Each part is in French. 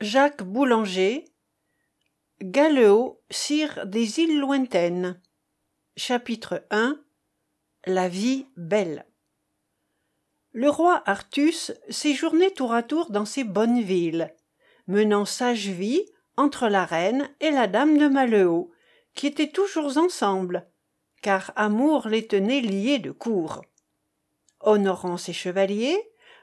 Jacques Boulanger Galeot, sire des îles lointaines Chapitre I La vie belle Le roi Artus séjournait tour à tour dans ces bonnes villes, menant sage vie entre la reine et la dame de Malleau, qui étaient toujours ensemble, car amour les tenait liés de cour. Honorant ses chevaliers,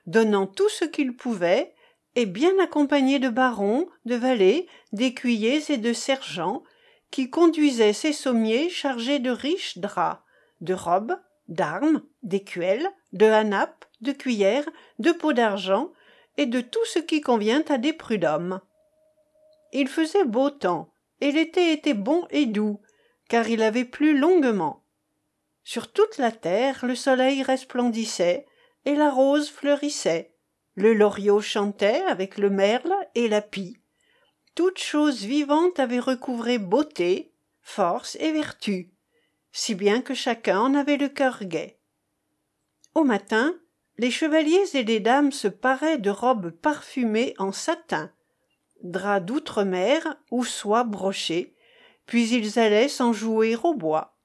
donnant tout ce qu'ils pouvaient, et bien accompagné de barons, de valets, d'écuyers et de sergents, qui conduisaient ses sommiers chargés de riches draps, de robes, d'armes, d'écuelles, de hanaps, de cuillères, de pots d'argent, et de tout ce qui convient à des prud'hommes. Il faisait beau temps, et l'été était bon et doux, car il avait plu longuement. Sur toute la terre le soleil resplendissait, et la rose fleurissait, le loriot chantait avec le merle et la pie. Toute chose vivante avait recouvré beauté force et vertu si bien que chacun en avait le cœur gai. Au matin les chevaliers et les dames se paraient de robes parfumées en satin drap d'outre-mer ou soie brochée puis ils allaient s'enjouer au bois.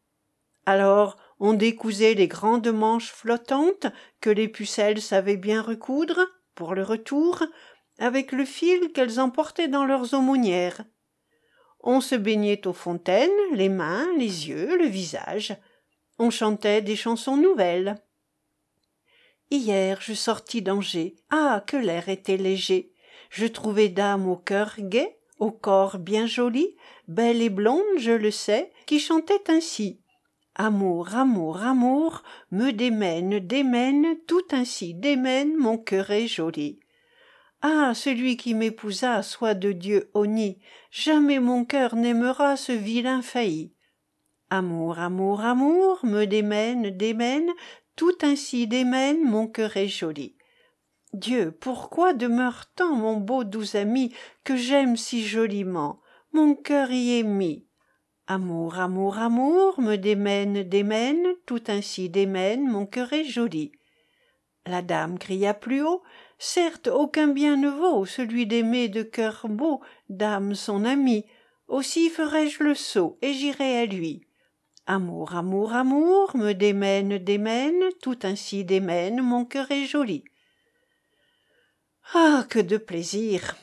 Alors on décousait les grandes manches flottantes que les pucelles savaient bien recoudre pour le retour avec le fil qu'elles emportaient dans leurs aumônières. On se baignait aux fontaines les mains les yeux le visage. On chantait des chansons nouvelles. Hier je sortis d'angers. Ah que l'air était léger. Je trouvai dame au cœur gai au corps bien joli. Belle et blonde je le sais qui chantait ainsi amour amour amour me démène démène tout ainsi démène mon cœur est joli. Ah celui qui m'épousa soit de dieu honni jamais mon cœur n'aimera ce vilain failli. Amour amour amour me démène démène tout ainsi démène mon cœur est joli. Dieu pourquoi demeure tant mon beau doux ami que j'aime si joliment? Mon cœur y est mis amour amour amour me démène démène tout ainsi démène mon cœur est joli. La dame cria plus haut certes aucun bien ne vaut celui d'aimer de cœur beau dame son amie aussi ferai-je le saut et j'irai à lui. Amour amour amour me démène démène tout ainsi démène mon cœur est joli. Ah que de plaisir!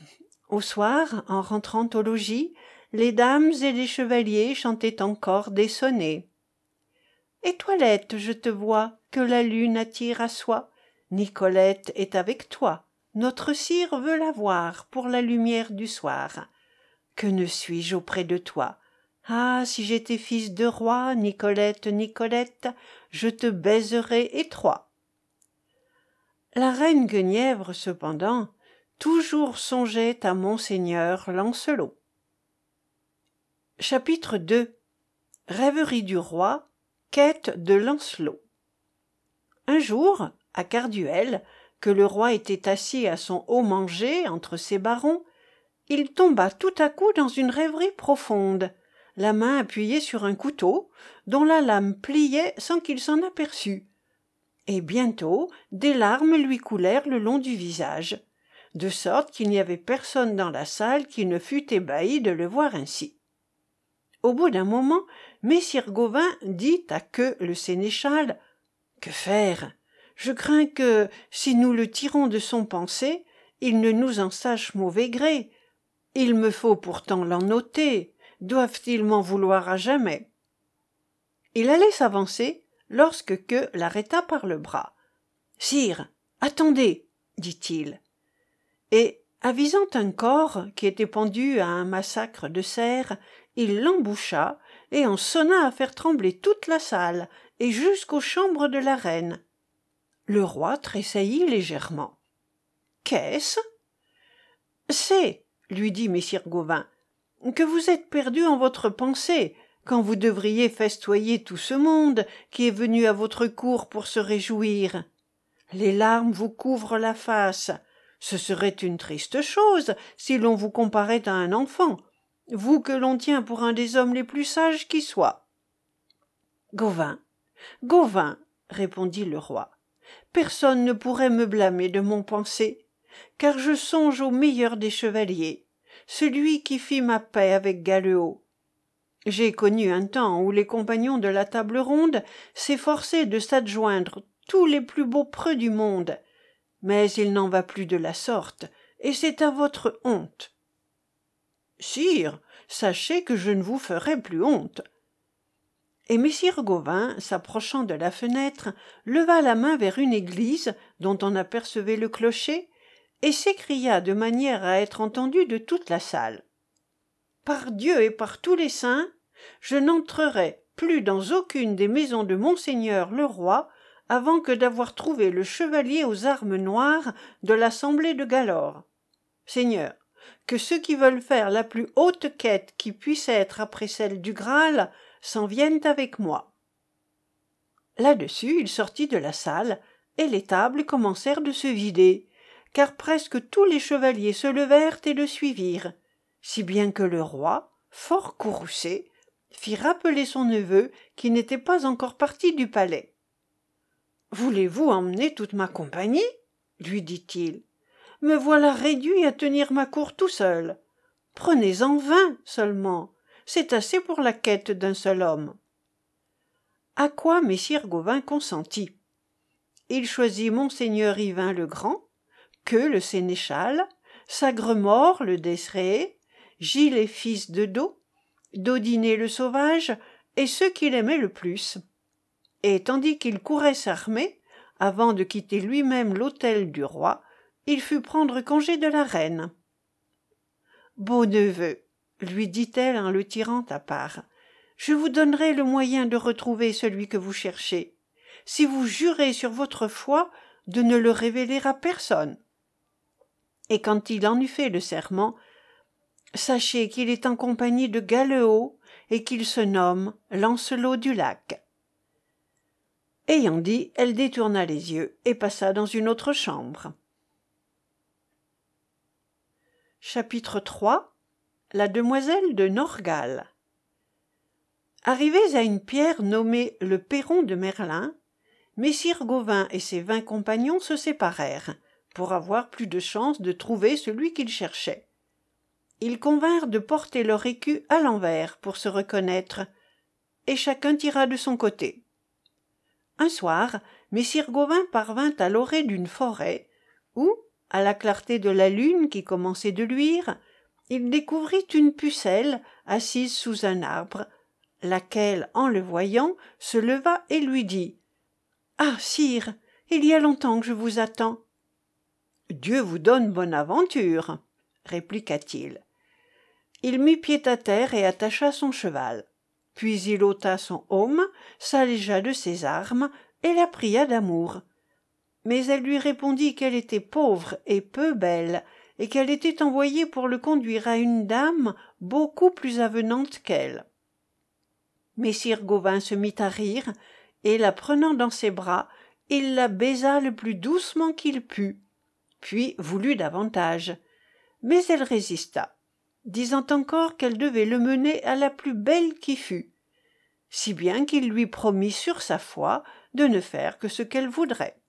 Au soir en rentrant au logis les dames et les chevaliers chantaient encore des sonnets. Étoilette je te vois que la lune attire à soi. Nicolette est avec toi. Notre sire veut la voir pour la lumière du soir. Que ne suis-je auprès de toi? Ah si j'étais fils de roi nicolette nicolette je te baiserais étroit. La reine guenièvre cependant toujours songeait à monseigneur lancelot chapitre ii rêverie du roi quête de lancelot. Un jour à carduel que le roi était assis à son haut manger entre ses barons il tomba tout à coup dans une rêverie profonde la main appuyée sur un couteau dont la lame pliait sans qu'il s'en aperçût. Et bientôt des larmes lui coulèrent le long du visage de sorte qu'il n'y avait personne dans la salle qui ne fût ébahi de le voir ainsi au bout d'un moment messire gauvin dit à queue le sénéchal que faire? Je crains que si nous le tirons de son pensée il ne nous en sache mauvais gré. Il me faut pourtant l'en ôter doivent-ils m'en vouloir à jamais? Il allait s'avancer lorsque queue l'arrêta par le bras sire attendez! dit-il. Et avisant un corps qui était pendu à un massacre de cerfs il l'emboucha et en sonna à faire trembler toute la salle et jusqu'aux chambres de la reine. Le roi tressaillit légèrement qu'est-ce? C'est lui dit messire gauvin que vous êtes perdu en votre pensée quand vous devriez festoyer tout ce monde qui est venu à votre cour pour se réjouir. Les larmes vous couvrent la face. Ce serait une triste chose si l'on vous comparait à un enfant vous que l'on tient pour un des hommes les plus sages qui soient gauvin gauvin répondit le roi personne ne pourrait me blâmer de mon pensée car je songe au meilleur des chevaliers, celui qui fit ma paix avec Galeot. J'ai connu un temps où les compagnons de la table ronde s'efforçaient de s'adjoindre tous les plus beaux preux du monde, mais il n'en va plus de la sorte, et c'est à votre honte. Sire, sachez que je ne vous ferai plus honte. Et messire Gauvin, s'approchant de la fenêtre, leva la main vers une église dont on apercevait le clocher, et s'écria de manière à être entendu de toute la salle. Par Dieu et par tous les saints, je n'entrerai plus dans aucune des maisons de monseigneur le roi avant que d'avoir trouvé le chevalier aux armes noires de l'assemblée de Galore. Seigneur, que ceux qui veulent faire la plus haute quête qui puisse être après celle du Graal s'en viennent avec moi. Là-dessus, il sortit de la salle, et les tables commencèrent de se vider, car presque tous les chevaliers se levèrent et le suivirent, si bien que le roi, fort courroucé, fit rappeler son neveu qui n'était pas encore parti du palais. Voulez-vous emmener toute ma compagnie? lui dit-il. Me voilà réduit à tenir ma cour tout seul. Prenez-en vingt seulement, c'est assez pour la quête d'un seul homme. À quoi messire Gauvin consentit. Il choisit monseigneur Yvain le Grand, que le sénéchal, Sagremort le Desréé, Gilles et fils de Do, Dodinet le Sauvage, et ceux qu'il aimait le plus. Et tandis qu'il courait s'armer, avant de quitter lui-même l'hôtel du roi, il fut prendre congé de la reine. Beau neveu, lui dit-elle en le tirant à part, je vous donnerai le moyen de retrouver celui que vous cherchez, si vous jurez sur votre foi de ne le révéler à personne. Et quand il en eut fait le serment, sachez qu'il est en compagnie de Galeot et qu'il se nomme Lancelot du Lac. Ayant dit, elle détourna les yeux et passa dans une autre chambre. Chapitre 3 la demoiselle de Norgal. Arrivés à une pierre nommée le perron de Merlin, Messire Gauvin et ses vingt compagnons se séparèrent, pour avoir plus de chance de trouver celui qu'ils cherchaient. Ils convinrent de porter leur écu à l'envers pour se reconnaître, et chacun tira de son côté. Un soir, Messire Gauvin parvint à l'orée d'une forêt, où, à la clarté de la lune qui commençait de luire, il découvrit une pucelle assise sous un arbre, laquelle, en le voyant, se leva et lui dit Ah, sire, il y a longtemps que je vous attends. Dieu vous donne bonne aventure, répliqua-t-il. Il mit pied à terre et attacha son cheval. Puis il ôta son aume, s'allégea de ses armes et la pria d'amour. Mais elle lui répondit qu'elle était pauvre et peu belle, et qu'elle était envoyée pour le conduire à une dame beaucoup plus avenante qu'elle. Messire Gauvin se mit à rire, et la prenant dans ses bras, il la baisa le plus doucement qu'il put, puis voulut davantage. Mais elle résista, disant encore qu'elle devait le mener à la plus belle qui fût, si bien qu'il lui promit sur sa foi de ne faire que ce qu'elle voudrait.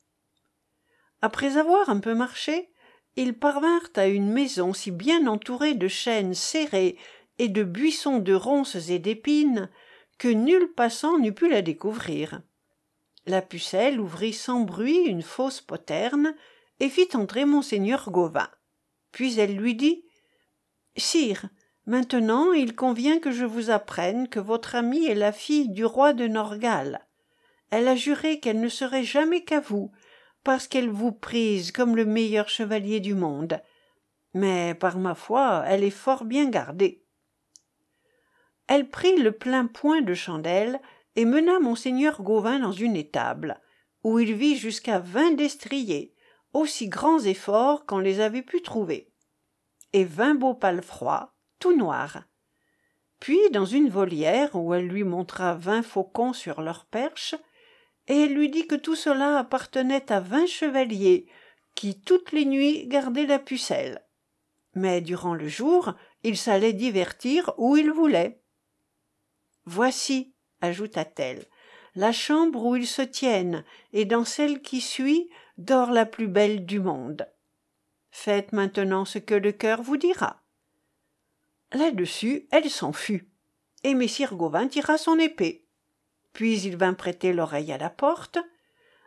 Après avoir un peu marché, ils parvinrent à une maison si bien entourée de chênes serrés et de buissons de ronces et d'épines que nul passant n'eût pu la découvrir. La pucelle ouvrit sans bruit une fausse poterne et fit entrer monseigneur Gauvin. Puis elle lui dit Sire, maintenant il convient que je vous apprenne que votre amie est la fille du roi de Norgal. Elle a juré qu'elle ne serait jamais qu'à vous, parce qu'elle vous prise comme le meilleur chevalier du monde. Mais par ma foi, elle est fort bien gardée. Elle prit le plein point de chandelle et mena monseigneur Gauvin dans une étable, où il vit jusqu'à vingt destriers, aussi grands et forts qu'on les avait pu trouver, et vingt beaux palefrois, tout noirs. Puis, dans une volière où elle lui montra vingt faucons sur leurs perches, et elle lui dit que tout cela appartenait à vingt chevaliers qui toutes les nuits gardaient la pucelle. Mais durant le jour, ils s'allaient divertir où ils voulaient. Voici, ajouta-t-elle, la chambre où ils se tiennent, et dans celle qui suit dort la plus belle du monde. Faites maintenant ce que le cœur vous dira. Là-dessus, elle s'en fut, et Messire Gauvin tira son épée. Puis il vint prêter l'oreille à la porte.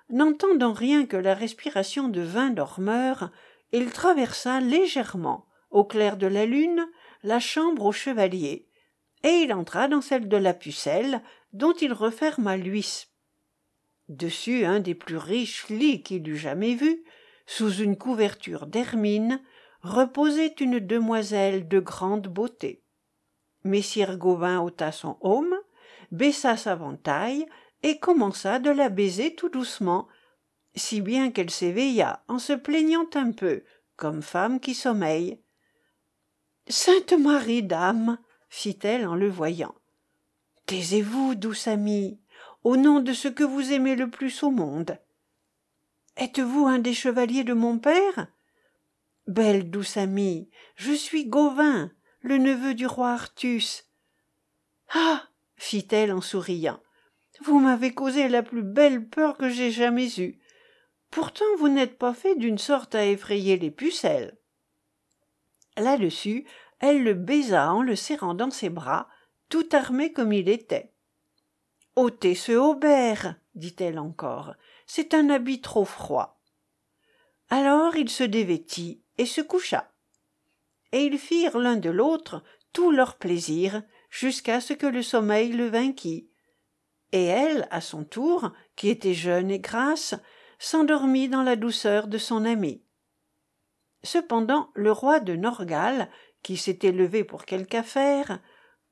N'entendant rien que la respiration de vingt dormeurs, il traversa légèrement, au clair de la lune, la chambre au chevalier, et il entra dans celle de la pucelle, dont il referma l'huisse. Dessus un des plus riches lits qu'il eût jamais vus, sous une couverture d'hermine, reposait une demoiselle de grande beauté. Messire Gauvin ôta son aume, baissa sa ventaille et commença de la baiser tout doucement, si bien qu'elle s'éveilla en se plaignant un peu, comme femme qui sommeille. Sainte Marie, dame, fit-elle en le voyant. Taisez-vous, douce amie, au nom de ce que vous aimez le plus au monde. Êtes-vous un des chevaliers de mon père? Belle douce amie, je suis Gauvin, le neveu du roi Artus. Ah fit-elle en souriant, vous m'avez causé la plus belle peur que j'ai jamais eue. Pourtant vous n'êtes pas fait d'une sorte à effrayer les pucelles. Là-dessus, elle le baisa en le serrant dans ses bras, tout armé comme il était. ôtez ce haubert, dit-elle encore, c'est un habit trop froid. Alors il se dévêtit et se coucha. Et ils firent l'un de l'autre tout leur plaisir, jusqu'à ce que le sommeil le vainquît. Et elle, à son tour, qui était jeune et grasse, s'endormit dans la douceur de son ami. Cependant, le roi de Norgal, qui s'était levé pour quelque affaire,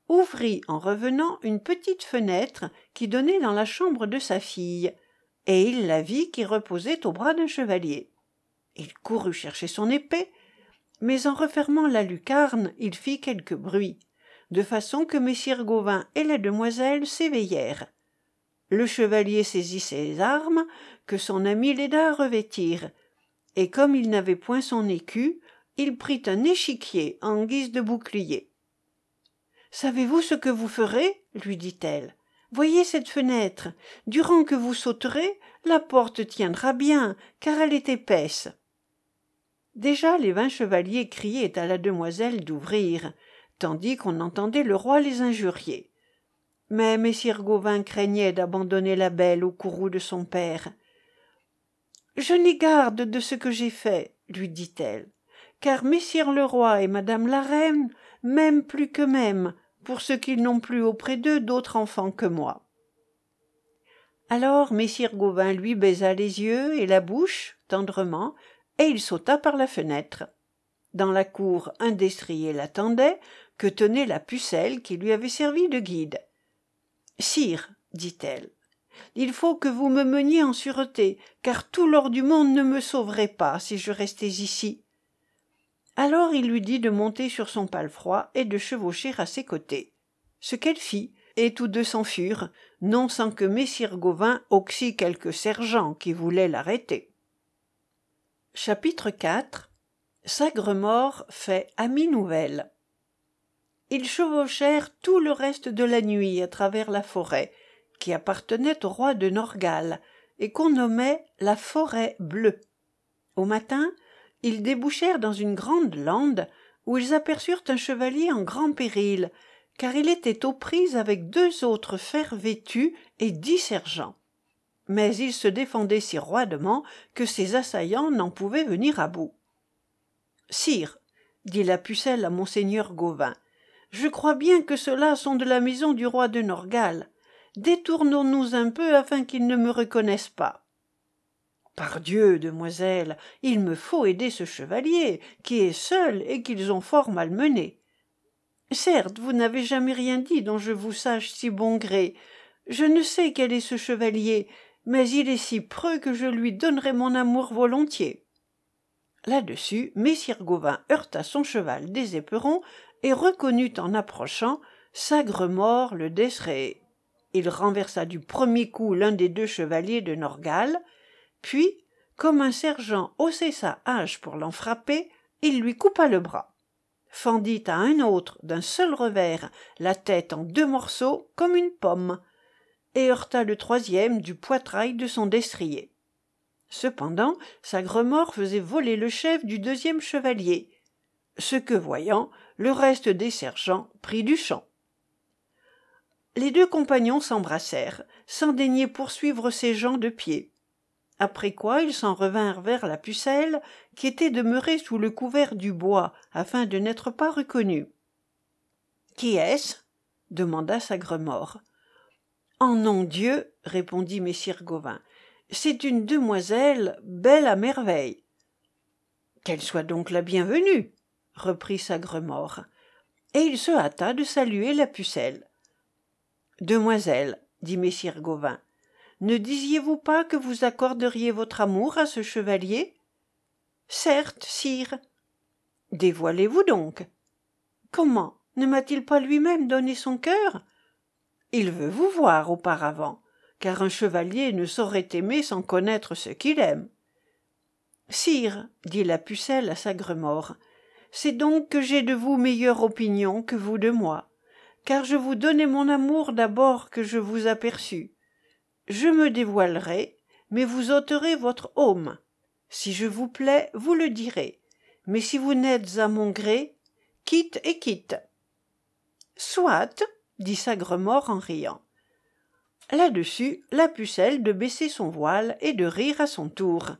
ouvrit en revenant une petite fenêtre qui donnait dans la chambre de sa fille, et il la vit qui reposait au bras d'un chevalier. Il courut chercher son épée, mais en refermant la lucarne, il fit quelque bruit, de façon que messire Gauvin et la demoiselle s'éveillèrent. Le chevalier saisit ses armes, que son ami l'aida à revêtir, et comme il n'avait point son écu, il prit un échiquier en guise de bouclier. Savez-vous ce que vous ferez? lui dit-elle. Voyez cette fenêtre. Durant que vous sauterez, la porte tiendra bien, car elle est épaisse. Déjà les vingt chevaliers criaient à la demoiselle d'ouvrir, tandis qu'on entendait le roi les injurier. Mais messire Gauvin craignait d'abandonner la belle au courroux de son père. Je n'ai garde de ce que j'ai fait, lui dit-elle, car messire le roi et madame la reine m'aiment plus que même pour ce qu'ils n'ont plus auprès d'eux d'autres enfants que moi. Alors messire Gauvin lui baisa les yeux et la bouche tendrement, et il sauta par la fenêtre. Dans la cour, un destrier l'attendait, que tenait la pucelle qui lui avait servi de guide. Sire, dit-elle, il faut que vous me meniez en sûreté, car tout l'or du monde ne me sauverait pas si je restais ici alors il lui dit de monter sur son palefroid et de chevaucher à ses côtés. Ce qu'elle fit et tous deux s'enfurent non sans que messire gauvin oxy quelques sergents qui voulaient l'arrêter. Chapitre iv sagremort fait amie nouvelle ils chevauchèrent tout le reste de la nuit à travers la forêt qui appartenait au roi de norgal et qu'on nommait la forêt bleue. Au matin ils débouchèrent dans une grande lande où ils aperçurent un chevalier en grand péril car il était aux prises avec deux autres fers vêtus et dix sergents. Mais il se défendait si roidement que ses assaillants n'en pouvaient venir à bout sire dit la pucelle à monseigneur gauvin je crois bien que ceux-là sont de la maison du roi de norgal. Détournons nous un peu afin qu'ils ne me reconnaissent pas. Pardieu demoiselle il me faut aider ce chevalier qui est seul et qu'ils ont fort malmené certes vous n'avez jamais rien dit dont je vous sache si bon gré. Je ne sais quel est ce chevalier mais il est si preux que je lui donnerais mon amour volontiers. Là-dessus messire gauvin heurta son cheval des éperons et reconnut en approchant sagremort le destré il renversa du premier coup l'un des deux chevaliers de norgal puis comme un sergent haussait sa hache pour l'en frapper il lui coupa le bras. Fendit à un autre d'un seul revers la tête en deux morceaux comme une pomme et heurta le troisième du poitrail de son destrier. Cependant, Sagremort faisait voler le chef du deuxième chevalier, ce que voyant, le reste des sergents prit du champ. Les deux compagnons s'embrassèrent, sans daigner poursuivre ces gens de pied. Après quoi ils s'en revinrent vers la pucelle, qui était demeurée sous le couvert du bois, afin de n'être pas reconnue. Qui est-ce? demanda Sagremort. En nom Dieu, répondit messire Gauvin, c'est une demoiselle belle à merveille. Qu'elle soit donc la bienvenue, reprit Sagremort. Et il se hâta de saluer la pucelle. Demoiselle, dit messire Gauvin, ne disiez-vous pas que vous accorderiez votre amour à ce chevalier Certes, sire. Dévoilez-vous donc. Comment Ne m'a-t-il pas lui-même donné son cœur Il veut vous voir auparavant, car un chevalier ne saurait aimer sans connaître ce qu'il aime. Sire, dit la pucelle à Sagremort, c'est donc que j'ai de vous meilleure opinion que vous de moi, car je vous donnais mon amour d'abord que je vous aperçus. Je me dévoilerai, mais vous ôterez votre aume. Si je vous plais, vous le direz, mais si vous n'êtes à mon gré, quitte et quitte. Soit, dit Sagremort en riant. Là-dessus, la pucelle de baisser son voile et de rire à son tour.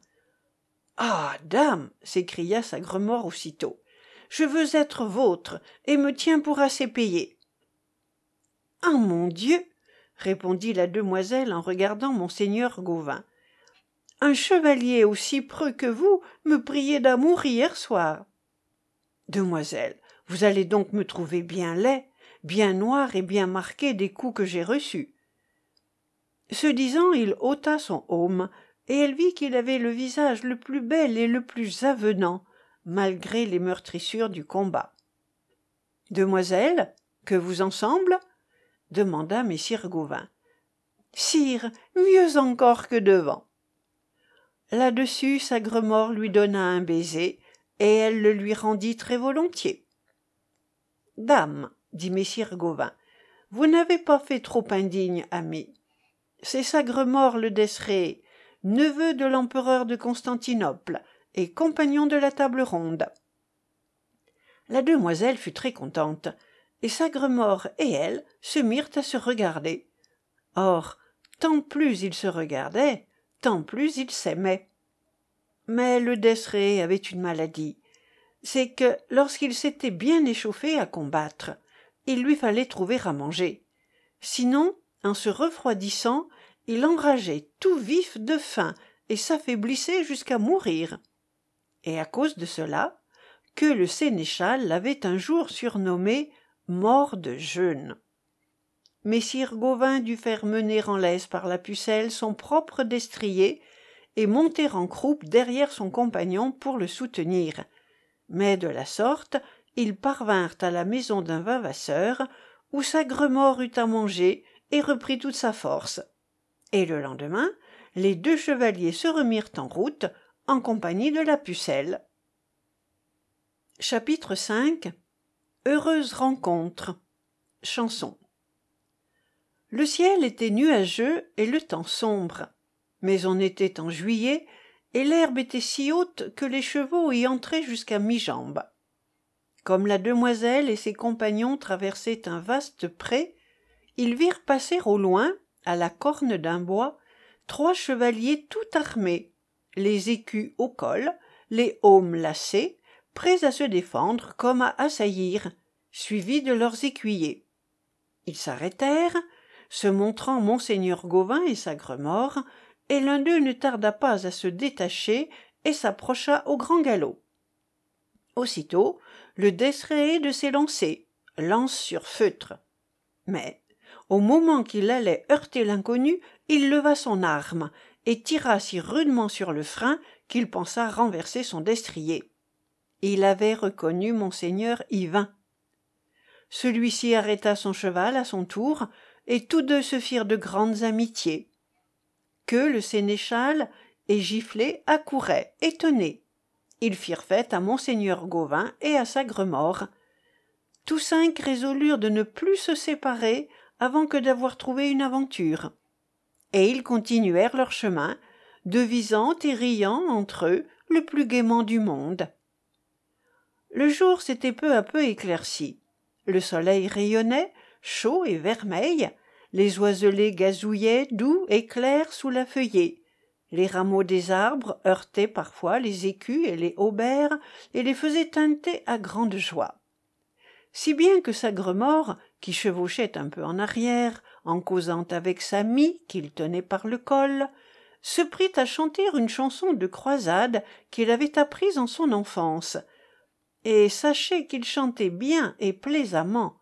Ah. Dame. s'écria Sagremort aussitôt je veux être vôtre et me tiens pour assez payé ah mon dieu! répondit la demoiselle en regardant monseigneur gauvin un chevalier aussi preux que vous me priait d'amour hier soir demoiselle vous allez donc me trouver bien laid bien noir et bien marqué des coups que j'ai reçus. Ce disant il ôta son aume et elle vit qu'il avait le visage le plus bel et le plus avenant malgré les meurtrissures du combat. Demoiselle, que vous ensemble? demanda messire Gauvin. Sire, mieux encore que devant. Là-dessus, Sagremort lui donna un baiser, et elle le lui rendit très volontiers. Dame, dit messire Gauvin, vous n'avez pas fait trop indigne, ami. C'est Sagremort le Desré, neveu de l'empereur de Constantinople, et compagnon de la table ronde. La demoiselle fut très contente, et Sagremort et elle se mirent à se regarder. Or, tant plus ils se regardaient, tant plus ils s'aimaient. Mais le Desré avait une maladie, c'est que lorsqu'il s'était bien échauffé à combattre, il lui fallait trouver à manger. Sinon, en se refroidissant, il enrageait tout vif de faim et s'affaiblissait jusqu'à mourir et à cause de cela que le sénéchal l'avait un jour surnommé mort de jeûne. Messire gauvin dut faire mener en laisse par la pucelle son propre destrier et monter en croupe derrière son compagnon pour le soutenir. Mais de la sorte ils parvinrent à la maison d'un vavasseur où sagremort eut à manger et reprit toute sa force. Et le lendemain les deux chevaliers se remirent en route en compagnie de la pucelle. Chapitre V Heureuse rencontre Chanson Le ciel était nuageux et le temps sombre, mais on était en juillet et l'herbe était si haute que les chevaux y entraient jusqu'à mi-jambe. Comme la demoiselle et ses compagnons traversaient un vaste pré, ils virent passer au loin, à la corne d'un bois, trois chevaliers tout armés, les écus au col, les aumes lacés, prêts à se défendre comme à assaillir, suivis de leurs écuyers. Ils s'arrêtèrent, se montrant monseigneur Gauvin et Sagremort, et l'un d'eux ne tarda pas à se détacher et s'approcha au grand galop. Aussitôt, le desréé de s'élancer, lance sur feutre. Mais, au moment qu'il allait heurter l'inconnu, il leva son arme et tira si rudement sur le frein qu'il pensa renverser son destrier. Il avait reconnu monseigneur Yvain. Celui-ci arrêta son cheval à son tour, et tous deux se firent de grandes amitiés. Que le sénéchal et Giflet accouraient, étonnés. Ils firent fête à monseigneur Gauvin et à Sagremort. Tous cinq résolurent de ne plus se séparer avant que d'avoir trouvé une aventure et ils continuèrent leur chemin devisant et riant entre eux le plus gaiement du monde. Le jour s'était peu à peu éclairci. Le soleil rayonnait, chaud et vermeil, les oiselets gazouillaient doux et clairs sous la feuillée. Les rameaux des arbres heurtaient parfois les écus et les haubères et les faisaient teinter à grande joie. Si bien que Sagremort, qui chevauchait un peu en arrière, en causant avec sa mie qu'il tenait par le col, se prit à chanter une chanson de croisade qu'il avait apprise en son enfance. Et sachez qu'il chantait bien et plaisamment,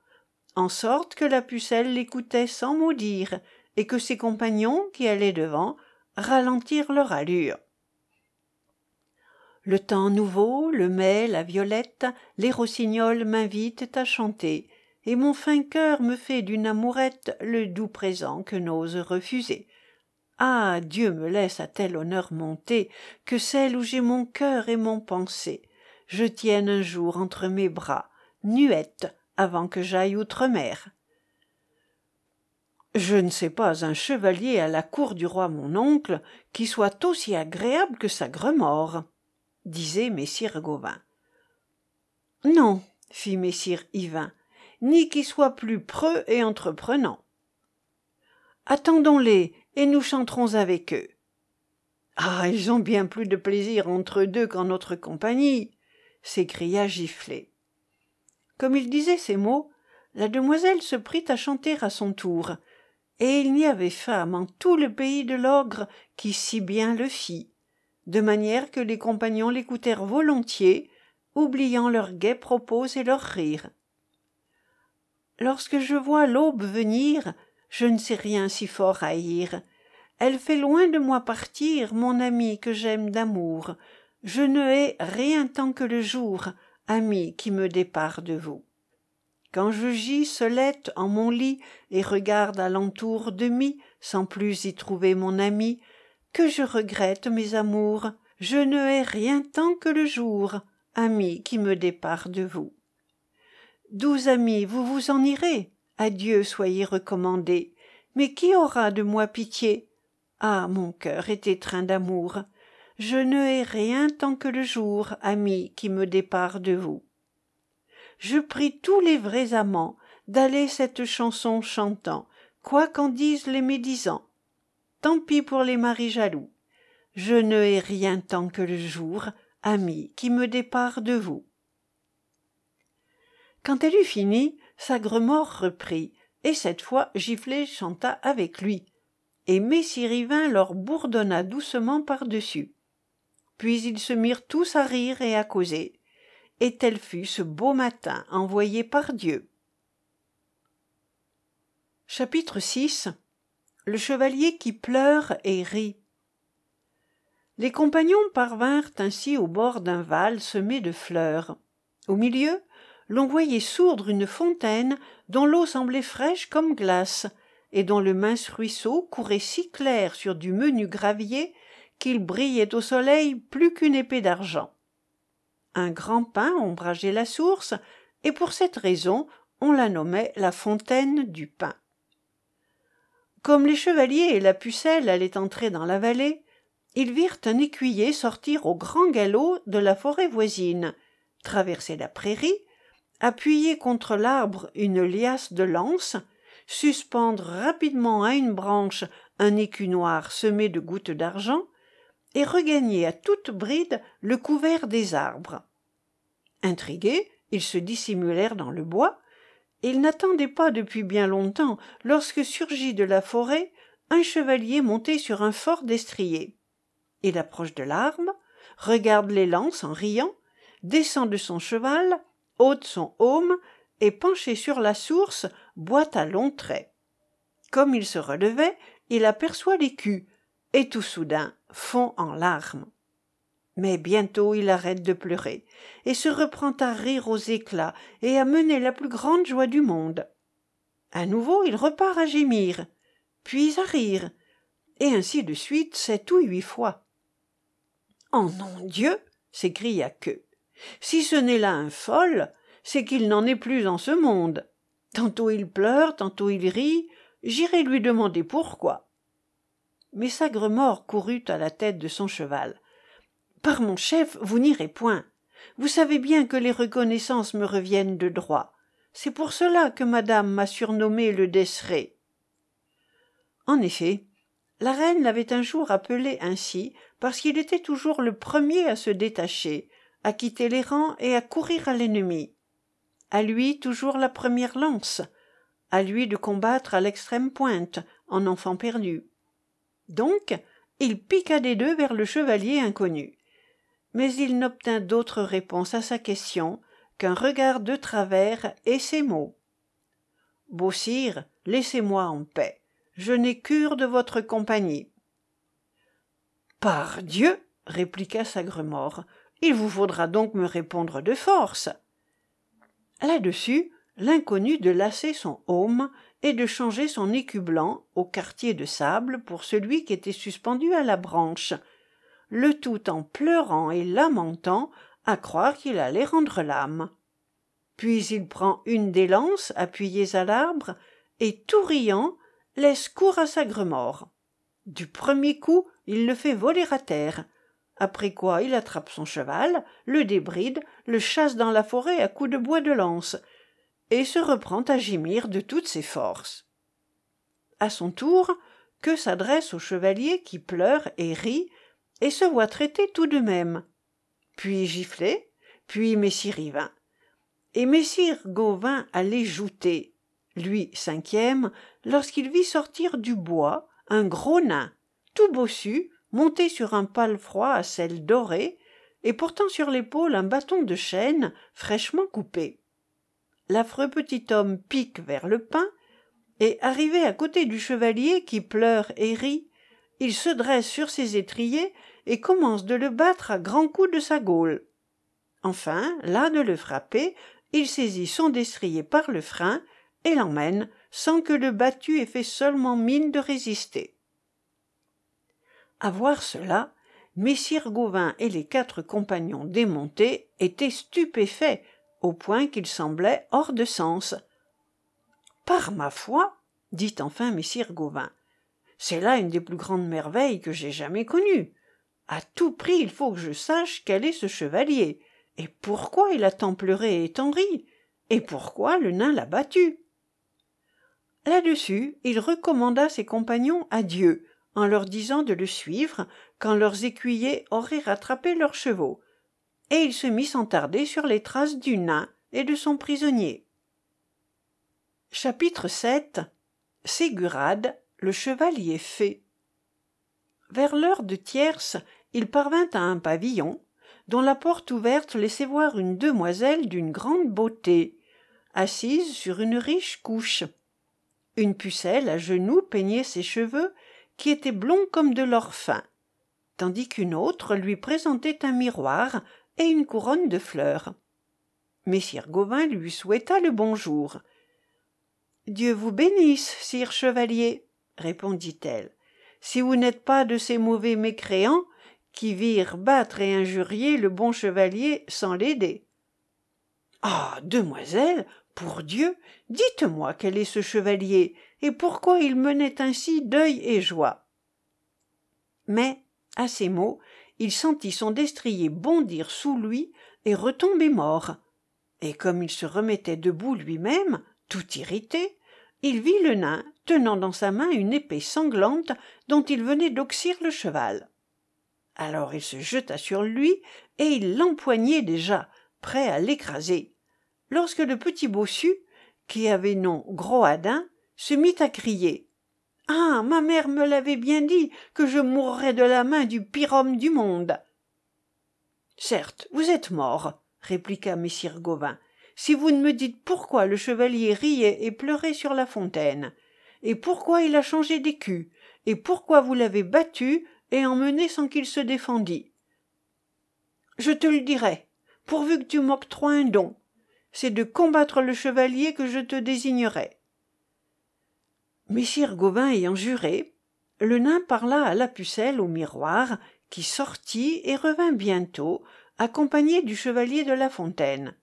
en sorte que la pucelle l'écoutait sans mot et que ses compagnons, qui allaient devant, ralentirent leur allure. Le temps nouveau, le mai, la violette, les rossignols m'invitent à chanter, et mon fin cœur me fait d'une amourette le doux présent que n'ose refuser. Ah. Dieu me laisse à tel honneur monter, que celle où j'ai mon cœur et mon pensée, je tienne un jour entre mes bras, nuette, avant que j'aille outre-mer. Je ne sais pas un chevalier à la cour du roi mon oncle qui soit aussi agréable que Sagremort, disait messire Gauvin. Non, fit messire Yvain, ni qui soit plus preux et entreprenant. Attendons-les, et nous chanterons avec eux. Ah. Ils ont bien plus de plaisir entre eux deux qu'en notre compagnie, s'écria Giflet. Comme il disait ces mots, la demoiselle se prit à chanter à son tour, et il n'y avait femme en tout le pays de l'ogre qui si bien le fît, de manière que les compagnons l'écoutèrent volontiers, oubliant leurs gais propos et leurs rires. Lorsque je vois l'aube venir, je ne sais rien si fort haïr. Elle fait loin de moi partir, mon ami que j'aime d'amour. Je ne hais rien tant que le jour, ami qui me départ de vous quand je gis seulette en mon lit et regarde alentour de mi sans plus y trouver mon ami que je regrette mes amours je ne hais rien tant que le jour ami qui me départ de vous doux amis vous vous en irez. Adieu soyez recommandés. Mais qui aura de moi pitié? Ah mon cœur est étreint d'amour. Je ne hais rien tant que le jour ami qui me départ de vous. Je prie tous les vrais amants d'aller cette chanson chantant quoi qu'en disent les médisants. Tant pis pour les maris jaloux. Je ne hais rien tant que le jour ami qui me départ de vous quand elle eut fini sagremort reprit et cette fois giflet chanta avec lui et messire Yvain leur bourdonna doucement par-dessus puis ils se mirent tous à rire et à causer et tel fut ce beau matin envoyé par Dieu. Chapitre 6 Le chevalier qui pleure et rit. Les compagnons parvinrent ainsi au bord d'un val semé de fleurs. Au milieu, l'on voyait sourdre une fontaine dont l'eau semblait fraîche comme glace, et dont le mince ruisseau courait si clair sur du menu gravier qu'il brillait au soleil plus qu'une épée d'argent. Un grand pin ombrageait la source, et pour cette raison on la nommait la fontaine du pin. Comme les chevaliers et la pucelle allaient entrer dans la vallée, ils virent un écuyer sortir au grand galop de la forêt voisine, traverser la prairie, appuyer contre l'arbre une liasse de lances, suspendre rapidement à une branche un écu noir semé de gouttes d'argent, et regagner à toute bride le couvert des arbres. Intrigués, ils se dissimulèrent dans le bois, et ils n'attendaient pas depuis bien longtemps lorsque surgit de la forêt un chevalier monté sur un fort destrier. Il approche de l'arbre, regarde les lances en riant, descend de son cheval, ôte son aume, et penché sur la source, boit à longs traits. Comme il se relevait, il aperçoit l'écu, et tout soudain fond en larmes. Mais bientôt il arrête de pleurer, et se reprend à rire aux éclats et à mener la plus grande joie du monde. À nouveau il repart à gémir, puis à rire, et ainsi de suite sept ou huit fois. Oh nom Dieu s'écria que si ce n'est là un folle, c'est qu'il n'en est plus en ce monde. Tantôt il pleure, tantôt il rit, j'irai lui demander pourquoi. mais Sagremort courut à la tête de son cheval. Par mon chef, vous n'irez point. Vous savez bien que les reconnaissances me reviennent de droit. C'est pour cela que madame m'a surnommé le Desseré. En effet, la reine l'avait un jour appelé ainsi parce qu'il était toujours le premier à se détacher, à quitter les rangs et à courir à l'ennemi. À lui toujours la première lance, à lui de combattre à l'extrême pointe, en enfant perdu. Donc, il piqua des deux vers le chevalier inconnu. Mais il n'obtint d'autre réponse à sa question qu'un regard de travers et ces mots. Beau sire, laissez-moi en paix. Je n'ai cure de votre compagnie. Par Dieu, répliqua Sagremort, il vous faudra donc me répondre de force. Là-dessus, l'inconnu de lasser son aume et de changer son écu blanc au quartier de sable pour celui qui était suspendu à la branche, le tout en pleurant et lamentant à croire qu'il allait rendre l'âme. Puis il prend une des lances appuyées à l'arbre et tout riant laisse court à Sagremort. Du premier coup, il le fait voler à terre, après quoi il attrape son cheval, le débride, le chasse dans la forêt à coups de bois de lance, et se reprend à gémir de toutes ses forces. À son tour, que s'adresse au chevalier qui pleure et rit, et se voit traiter tout de même, puis gifler, puis messire Yvain. Et messire Gauvin allait jouter, lui cinquième, lorsqu'il vit sortir du bois un gros nain, tout bossu, monté sur un palefroid à selle dorée, et portant sur l'épaule un bâton de chêne fraîchement coupé. L'affreux petit homme pique vers le pain, et arrivé à côté du chevalier qui pleure et rit, il se dresse sur ses étriers et commence de le battre à grands coups de sa gaule. Enfin, là de le frapper, il saisit son destrier par le frein et l'emmène sans que le battu ait fait seulement mine de résister. À voir cela, messire Gauvin et les quatre compagnons démontés étaient stupéfaits au point qu'ils semblaient hors de sens. Par ma foi, dit enfin messire Gauvin, c'est là une des plus grandes merveilles que j'ai jamais connues. À tout prix il faut que je sache quel est ce chevalier, et pourquoi il a tant pleuré et tant ri, et pourquoi le nain l'a battu. Là-dessus, il recommanda ses compagnons à Dieu, en leur disant de le suivre quand leurs écuyers auraient rattrapé leurs chevaux, et il se mit sans tarder sur les traces du nain et de son prisonnier. Chapitre 7 Ségurade, le chevalier fée. Vers l'heure de tierce, il parvint à un pavillon, dont la porte ouverte laissait voir une demoiselle d'une grande beauté, assise sur une riche couche. Une pucelle à genoux peignait ses cheveux, qui étaient blonds comme de l'or fin, tandis qu'une autre lui présentait un miroir et une couronne de fleurs. Messire Gauvin lui souhaita le bonjour. Dieu vous bénisse, sire chevalier, répondit-elle. Si vous n'êtes pas de ces mauvais mécréants qui virent battre et injurier le bon chevalier sans l'aider. Ah. Demoiselle, pour Dieu, dites-moi quel est ce chevalier, et pourquoi il menait ainsi deuil et joie. Mais, à ces mots, il sentit son destrier bondir sous lui et retomber mort. Et comme il se remettait debout lui-même, tout irrité, il vit le nain tenant dans sa main une épée sanglante dont il venait d'oxyre le cheval. Alors il se jeta sur lui et il l'empoignait déjà, prêt à l'écraser, lorsque le petit bossu, qui avait nom Groadin, se mit à crier. Ah. Ma mère me l'avait bien dit que je mourrais de la main du pire homme du monde. Certes, vous êtes mort, répliqua messire Gauvin, si vous ne me dites pourquoi le chevalier riait et pleurait sur la fontaine, et pourquoi il a changé d'écu, et pourquoi vous l'avez battu et emmené sans qu'il se défendît. Je te le dirai, pourvu que tu m'octroies un don. C'est de combattre le chevalier que je te désignerai. Messire Gauvin ayant juré, le nain parla à la pucelle au miroir, qui sortit et revint bientôt, accompagné du chevalier de la Fontaine.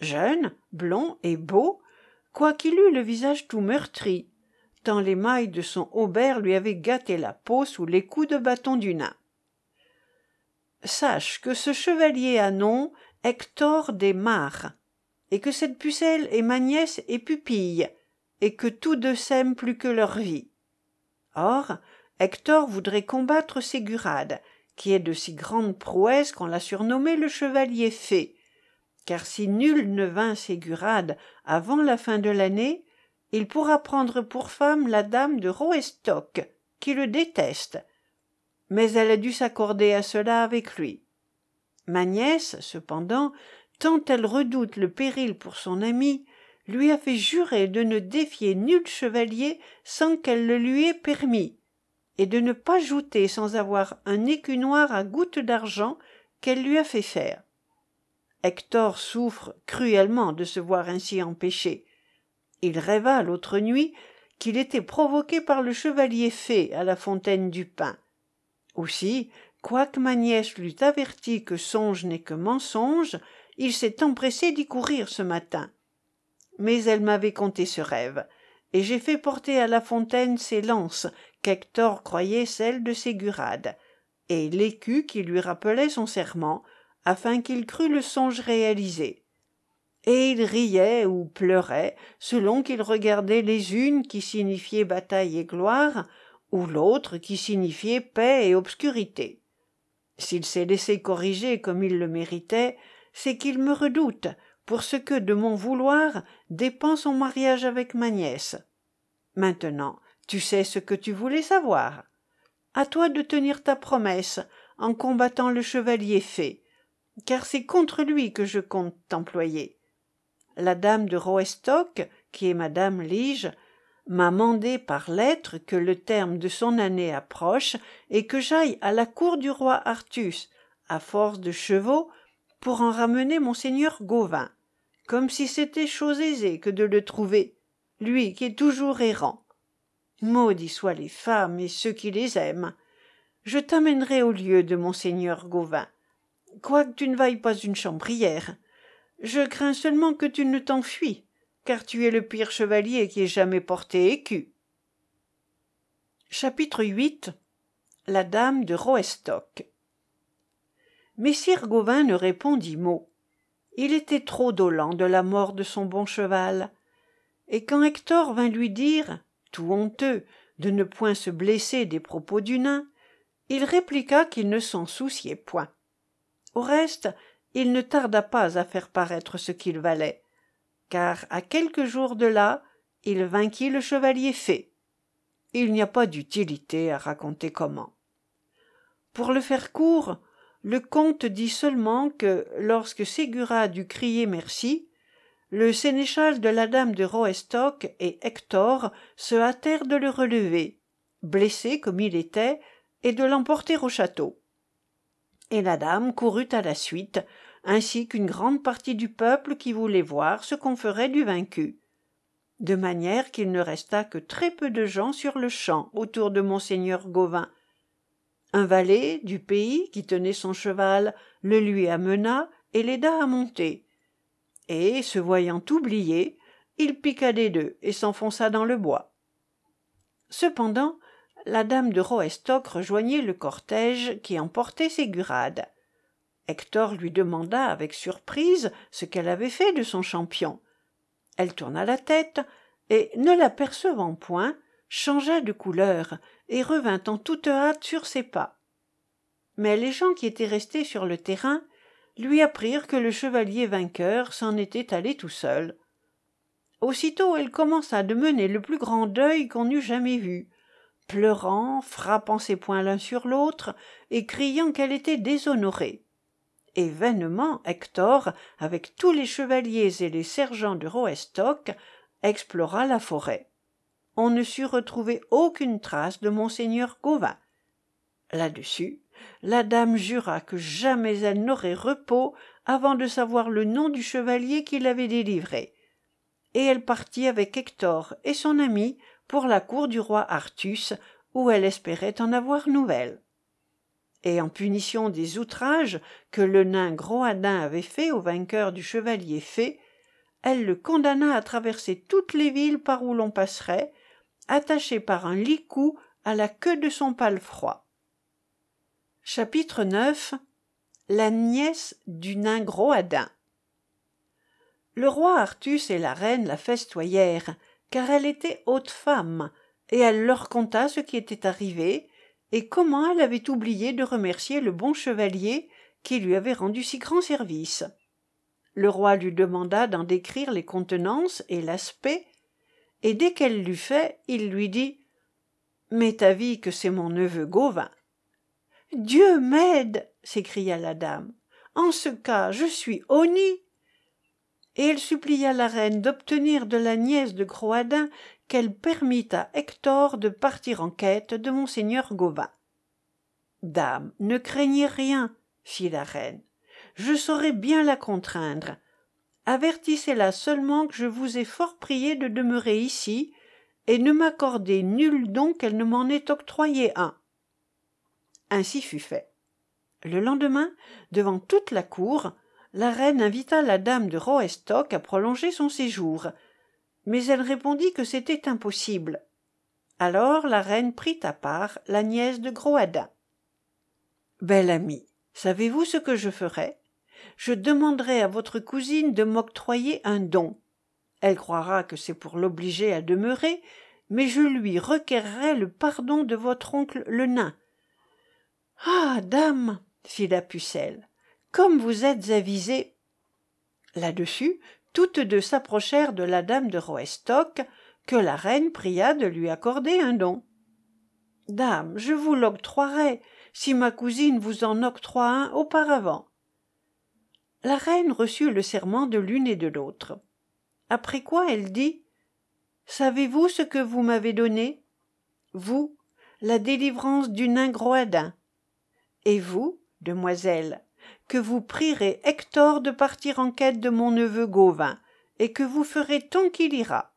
Jeune, blond et beau, quoiqu'il eût le visage tout meurtri, tant les mailles de son haubert lui avaient gâté la peau sous les coups de bâton du nain. Sache que ce chevalier a nom Hector des Mares, et que cette pucelle est ma nièce et pupille, et que tous deux s'aiment plus que leur vie. Or, Hector voudrait combattre Ségurade, qui est de si grande prouesse qu'on l'a surnommé le chevalier fée, car si nul ne vainc Ségurade avant la fin de l'année, il pourra prendre pour femme la dame de Roestock, qui le déteste, mais elle a dû s'accorder à cela avec lui. Ma nièce, cependant, tant elle redoute le péril pour son ami, lui a fait jurer de ne défier nul chevalier sans qu'elle le lui ait permis, et de ne pas jouter sans avoir un écu noir à gouttes d'argent qu'elle lui a fait faire. Hector souffre cruellement de se voir ainsi empêché. Il rêva l'autre nuit qu'il était provoqué par le chevalier fée à la fontaine du pain. Aussi, quoique ma nièce l'eût averti que songe n'est que mensonge, il s'est empressé d'y courir ce matin. Mais elle m'avait conté ce rêve, et j'ai fait porter à la fontaine ses lances, qu'Hector croyait celles de Ségurade, et l'écu qui lui rappelait son serment, afin qu'il crût le songe réalisé. Et il riait ou pleurait, selon qu'il regardait les unes qui signifiaient bataille et gloire, ou l'autre qui signifiait paix et obscurité. S'il s'est laissé corriger comme il le méritait, c'est qu'il me redoute, pour ce que de mon vouloir dépend son mariage avec ma nièce. Maintenant, tu sais ce que tu voulais savoir. À toi de tenir ta promesse en combattant le chevalier fée, car c'est contre lui que je compte t'employer. La dame de Roestock, qui est madame Lige, m'a mandé par lettre que le terme de son année approche et que j'aille à la cour du roi Artus, à force de chevaux, pour en ramener monseigneur Gauvin, comme si c'était chose aisée que de le trouver, lui qui est toujours errant. Maudits soient les femmes et ceux qui les aiment. Je t'amènerai au lieu de monseigneur Gauvin, quoique tu ne vailles pas une chambrière. Je crains seulement que tu ne t'enfuis car tu es le pire chevalier qui ait jamais porté écu. Chapitre 8 La dame de Roestock Messire Gauvin ne répondit mot. Il était trop dolent de la mort de son bon cheval. Et quand Hector vint lui dire, tout honteux, de ne point se blesser des propos du nain, il répliqua qu'il ne s'en souciait point. Au reste, il ne tarda pas à faire paraître ce qu'il valait car à quelques jours de là il vainquit le chevalier fée il n'y a pas d'utilité à raconter comment pour le faire court le comte dit seulement que lorsque ségura dut crier merci le sénéchal de la dame de roestock et hector se hâtèrent de le relever blessé comme il était et de l'emporter au château. Et la dame courut à la suite ainsi qu'une grande partie du peuple qui voulait voir ce qu'on ferait du vaincu. De manière qu'il ne resta que très peu de gens sur le champ autour de monseigneur gauvin un valet du pays qui tenait son cheval le lui amena et l'aida à monter et se voyant oublié il piqua des deux et s'enfonça dans le bois cependant la dame de roestock rejoignit le cortège qui emportait Ségurade. Hector lui demanda avec surprise ce qu'elle avait fait de son champion. Elle tourna la tête et, ne l'apercevant point, changea de couleur et revint en toute hâte sur ses pas. Mais les gens qui étaient restés sur le terrain lui apprirent que le chevalier vainqueur s'en était allé tout seul. Aussitôt elle commença de mener le plus grand deuil qu'on eût jamais vu, pleurant, frappant ses poings l'un sur l'autre, et criant qu'elle était déshonorée et vainement hector avec tous les chevaliers et les sergents de roestock explora la forêt on ne sut retrouver aucune trace de monseigneur gauvin. Là-dessus la dame jura que jamais elle n'aurait repos avant de savoir le nom du chevalier qui l'avait délivrée et elle partit avec hector et son ami pour la cour du roi artus où elle espérait en avoir nouvelles et en punition des outrages que le nain groadin avait faits au vainqueur du chevalier fée elle le condamna à traverser toutes les villes par où l'on passerait attaché par un licou à la queue de son palefroid. Chapitre 9 La nièce du nain Groadin Le roi Artus et la reine la festoyèrent, car elle était haute femme, et elle leur conta ce qui était arrivé, et comment elle avait oublié de remercier le bon chevalier qui lui avait rendu si grand service. Le roi lui demanda d'en décrire les contenances et l'aspect, et dès qu'elle l'eut fait, il lui dit M'est avis que c'est mon neveu Gauvin. Dieu m'aide s'écria la dame. En ce cas, je suis honnie. Et elle supplia la reine d'obtenir de la nièce de Croadin qu'elle permît à Hector de partir en quête de monseigneur Gauvin. Dame, ne craignez rien, fit la reine. Je saurai bien la contraindre. Avertissez-la seulement que je vous ai fort prié de demeurer ici, et ne m'accordez nul don qu'elle ne m'en ait octroyé un. Ainsi fut fait. Le lendemain, devant toute la cour, la reine invita la dame de Roestock à prolonger son séjour, mais elle répondit que c'était impossible. Alors la reine prit à part la nièce de Groadin. Belle amie, savez-vous ce que je ferai? Je demanderai à votre cousine de m'octroyer un don. Elle croira que c'est pour l'obliger à demeurer, mais je lui requerrai le pardon de votre oncle le nain. Ah. Dame. fit la pucelle. Comme vous êtes avisée. Là-dessus, toutes deux s'approchèrent de la dame de Roestock, que la reine pria de lui accorder un don. Dame, je vous l'octroierai, si ma cousine vous en octroie un auparavant. La reine reçut le serment de l'une et de l'autre. Après quoi elle dit Savez-vous ce que vous m'avez donné? Vous, la délivrance du nain Groadin. Et vous, demoiselle, que vous prierez Hector de partir en quête de mon neveu Gauvin, et que vous ferez tant qu'il ira.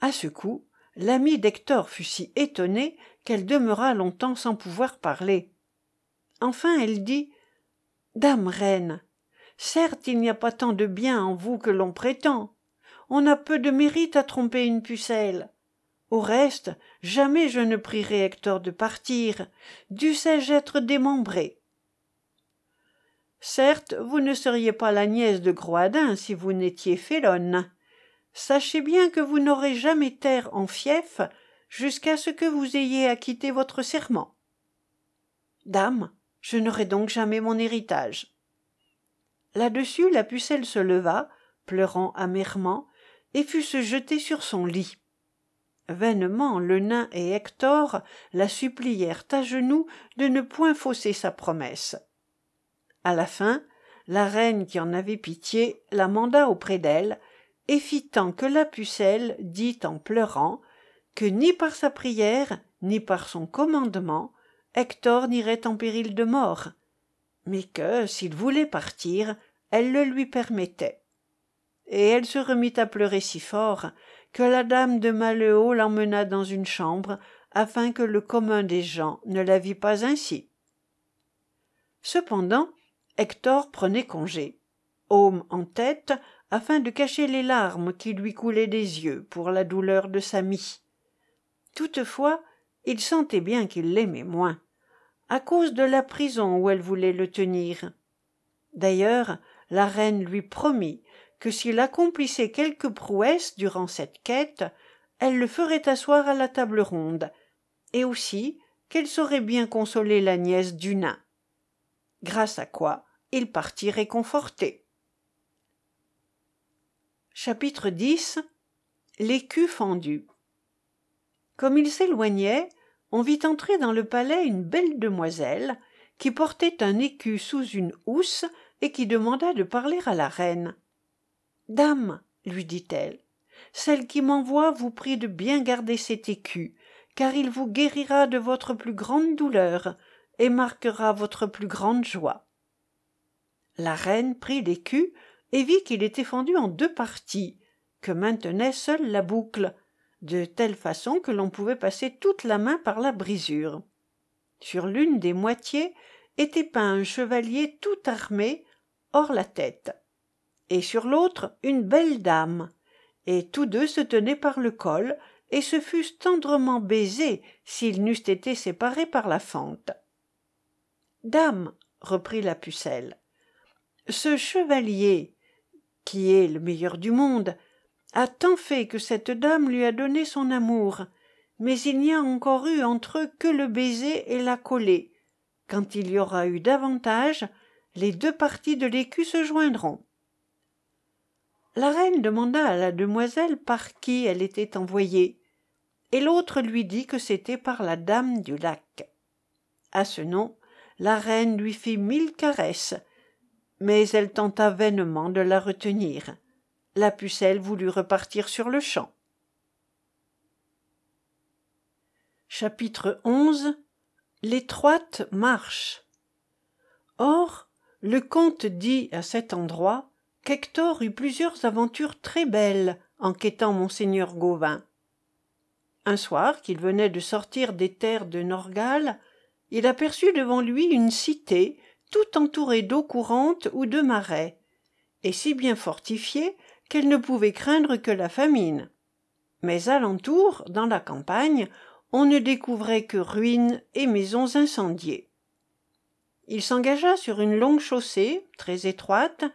À ce coup, l'amie d'Hector fut si étonnée qu'elle demeura longtemps sans pouvoir parler. Enfin elle dit Dame reine, certes il n'y a pas tant de bien en vous que l'on prétend. On a peu de mérite à tromper une pucelle. Au reste, jamais je ne prierai Hector de partir, dussé-je être démembré. Certes, vous ne seriez pas la nièce de Groadin si vous n'étiez félonne. Sachez bien que vous n'aurez jamais terre en fief jusqu'à ce que vous ayez acquitté votre serment. Dame, je n'aurai donc jamais mon héritage. Là-dessus, la pucelle se leva, pleurant amèrement, et fut se jeter sur son lit. Vainement le nain et Hector la supplièrent à genoux de ne point fausser sa promesse. À la fin, la reine qui en avait pitié la manda auprès d'elle, et fit tant que la pucelle dit en pleurant que ni par sa prière ni par son commandement Hector n'irait en péril de mort, mais que, s'il voulait partir, elle le lui permettait. Et elle se remit à pleurer si fort que la dame de Malheau l'emmena dans une chambre afin que le commun des gens ne la vît pas ainsi. Cependant, Hector prenait congé, Homme en tête, afin de cacher les larmes qui lui coulaient des yeux pour la douleur de sa mie. Toutefois, il sentait bien qu'il l'aimait moins, à cause de la prison où elle voulait le tenir. D'ailleurs, la reine lui promit que s'il accomplissait quelque prouesse durant cette quête, elle le ferait asseoir à la table ronde, et aussi qu'elle saurait bien consoler la nièce du nain. Grâce à quoi il partit réconforté. Chapitre 10 L'écu fendu comme il s'éloignait on vit entrer dans le palais une belle demoiselle qui portait un écu sous une housse et qui demanda de parler à la reine dame lui dit-elle celle qui m'envoie vous prie de bien garder cet écu car il vous guérira de votre plus grande douleur et marquera votre plus grande joie la reine prit l'écu et vit qu'il était fendu en deux parties que maintenait seule la boucle de telle façon que l'on pouvait passer toute la main par la brisure. Sur l'une des moitiés était peint un chevalier tout armé, hors la tête, et sur l'autre une belle dame, et tous deux se tenaient par le col et se fussent tendrement baisés s'ils n'eussent été séparés par la fente. Dame, reprit la pucelle, ce chevalier, qui est le meilleur du monde, a tant fait que cette dame lui a donné son amour, mais il n'y a encore eu entre eux que le baiser et la collée. Quand il y aura eu davantage, les deux parties de l'écu se joindront. La reine demanda à la demoiselle par qui elle était envoyée, et l'autre lui dit que c'était par la dame du lac. À ce nom, la reine lui fit mille caresses, mais elle tenta vainement de la retenir. La pucelle voulut repartir sur le champ. Chapitre XI L'étroite marche. Or, le comte dit à cet endroit qu'Hector eut plusieurs aventures très belles en quêtant monseigneur Gauvin. Un soir qu'il venait de sortir des terres de Norgal, il aperçut devant lui une cité tout entourée d'eau courante ou de marais, et si bien fortifiée qu'elle ne pouvait craindre que la famine. Mais alentour, dans la campagne, on ne découvrait que ruines et maisons incendiées. Il s'engagea sur une longue chaussée, très étroite,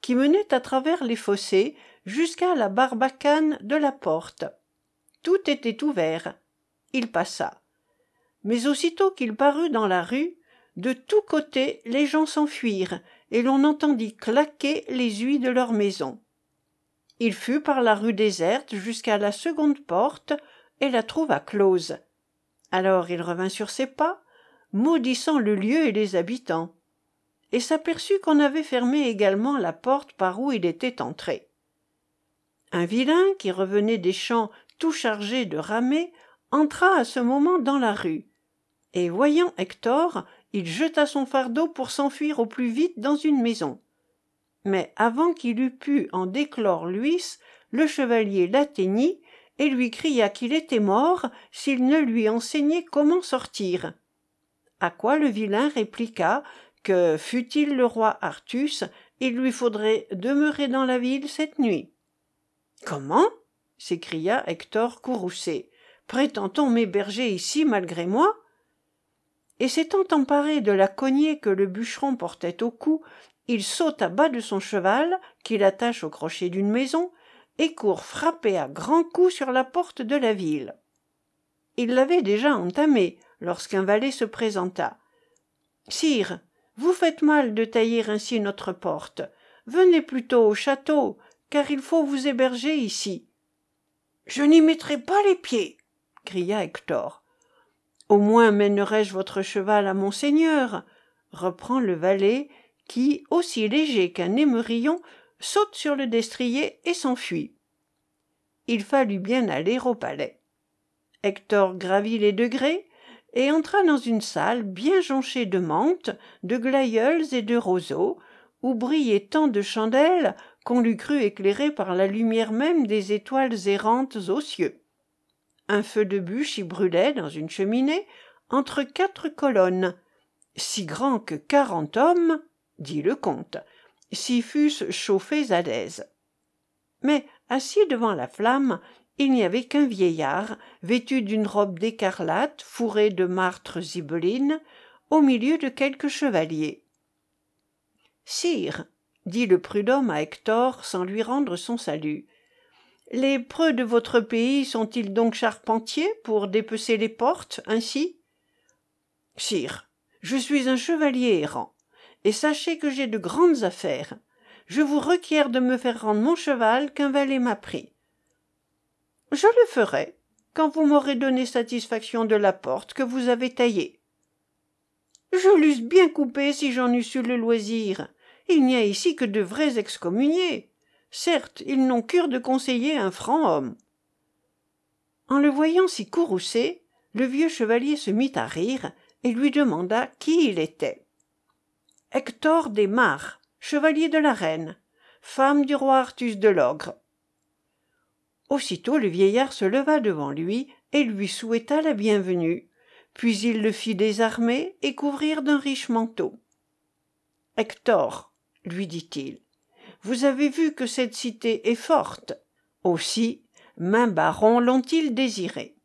qui menait à travers les fossés jusqu'à la barbacane de la porte. Tout était ouvert. Il passa. Mais aussitôt qu'il parut dans la rue, de tous côtés les gens s'enfuirent, et l'on entendit claquer les huis de leurs maisons. Il fut par la rue déserte jusqu'à la seconde porte, et la trouva close. Alors il revint sur ses pas, maudissant le lieu et les habitants, et s'aperçut qu'on avait fermé également la porte par où il était entré. Un vilain, qui revenait des champs tout chargé de ramée, entra à ce moment dans la rue, et voyant Hector, il jeta son fardeau pour s'enfuir au plus vite dans une maison. Mais avant qu'il eût pu en déclore l'huisse, le chevalier l'atteignit et lui cria qu'il était mort s'il ne lui enseignait comment sortir. À quoi le vilain répliqua que fût-il le roi artus il lui faudrait demeurer dans la ville cette nuit. Comment? s'écria hector courroucé. Prétend-on m'héberger ici malgré moi? Et s'étant emparé de la cognée que le bûcheron portait au cou il saute à bas de son cheval qu'il attache au crochet d'une maison et court frapper à grands coups sur la porte de la ville. Il l'avait déjà entamée lorsqu'un valet se présenta sire vous faites mal de tailler ainsi notre porte. Venez plutôt au château car il faut vous héberger ici je n'y mettrai pas les pieds! cria hector au moins mènerai-je votre cheval à monseigneur reprend le valet qui aussi léger qu'un émerillon saute sur le destrier et s'enfuit. Il fallut bien aller au palais. Hector gravit les degrés et entra dans une salle bien jonchée de menthes de glaïeuls et de roseaux où brillaient tant de chandelles qu'on l'eût cru éclairé par la lumière même des étoiles errantes aux cieux. Un feu de bûche y brûlait dans une cheminée entre quatre colonnes si grand que quarante hommes dit le comte. S'y fussent chauffés à l'aise. Mais assis devant la flamme il n'y avait qu'un vieillard vêtu d'une robe d'écarlate fourrée de martres zibelines au milieu de quelques chevaliers. Sire dit le prud'homme à hector sans lui rendre son salut les preux de votre pays sont-ils donc charpentiers pour dépecer les portes ainsi? Sire je suis un chevalier errant et sachez que j'ai de grandes affaires. Je vous requiers de me faire rendre mon cheval qu'un valet m'a pris. Je le ferai quand vous m'aurez donné satisfaction de la porte que vous avez taillée. Je l'eusse bien coupée si j'en eusse eu le loisir. Il n'y a ici que de vrais excommuniés. Certes ils n'ont cure de conseiller un franc homme. En le voyant si courroucé le vieux chevalier se mit à rire et lui demanda qui il était hector des Mares, chevalier de la reine femme du roi artus de l'ogre aussitôt le vieillard se leva devant lui et lui souhaita la bienvenue puis il le fit désarmer et couvrir d'un riche manteau hector lui dit-il vous avez vu que cette cité est forte. Aussi maint baron l'ont-ils désiré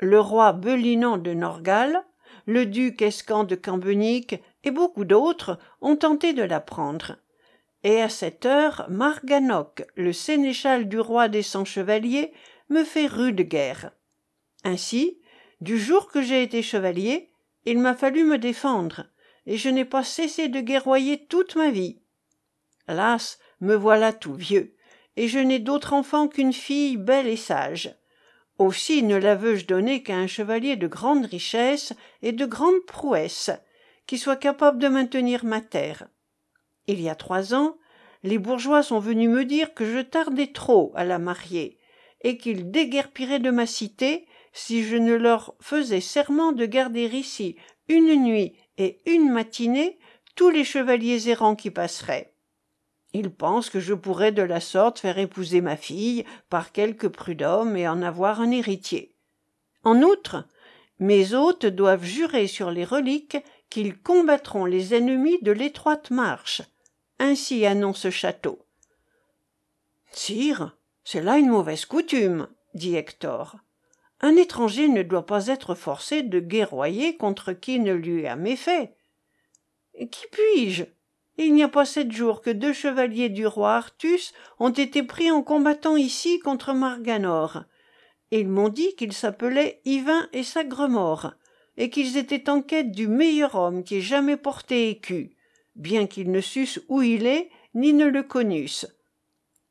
le roi Belinan de Norgal, le duc Escan de Cambenic et beaucoup d'autres ont tenté de la prendre. Et à cette heure, Marganoc, le sénéchal du roi des cent chevaliers, me fait rude guerre. Ainsi, du jour que j'ai été chevalier, il m'a fallu me défendre, et je n'ai pas cessé de guerroyer toute ma vie. Hélas, me voilà tout vieux, et je n'ai d'autre enfant qu'une fille belle et sage. Aussi ne la veux-je donner qu'à un chevalier de grande richesse et de grande prouesse, qui soit capable de maintenir ma terre. Il y a trois ans, les bourgeois sont venus me dire que je tardais trop à la marier, et qu'ils déguerpiraient de ma cité si je ne leur faisais serment de garder ici une nuit et une matinée tous les chevaliers errants qui passeraient. Ils pensent que je pourrais de la sorte faire épouser ma fille par quelque prud'homme et en avoir un héritier. En outre, mes hôtes doivent jurer sur les reliques qu'ils combattront les ennemis de l'étroite marche. Ainsi annonce ce château. Sire, c'est là une mauvaise coutume, dit Hector. Un étranger ne doit pas être forcé de guerroyer contre qui ne lui a méfait. Qui puis-je? Il n'y a pas sept jours que deux chevaliers du roi Artus ont été pris en combattant ici contre Marganor. Ils m'ont dit qu'ils s'appelaient Yvain et Sagremort, et qu'ils étaient en quête du meilleur homme qui ait jamais porté écu, bien qu'ils ne sussent où il est, ni ne le connussent.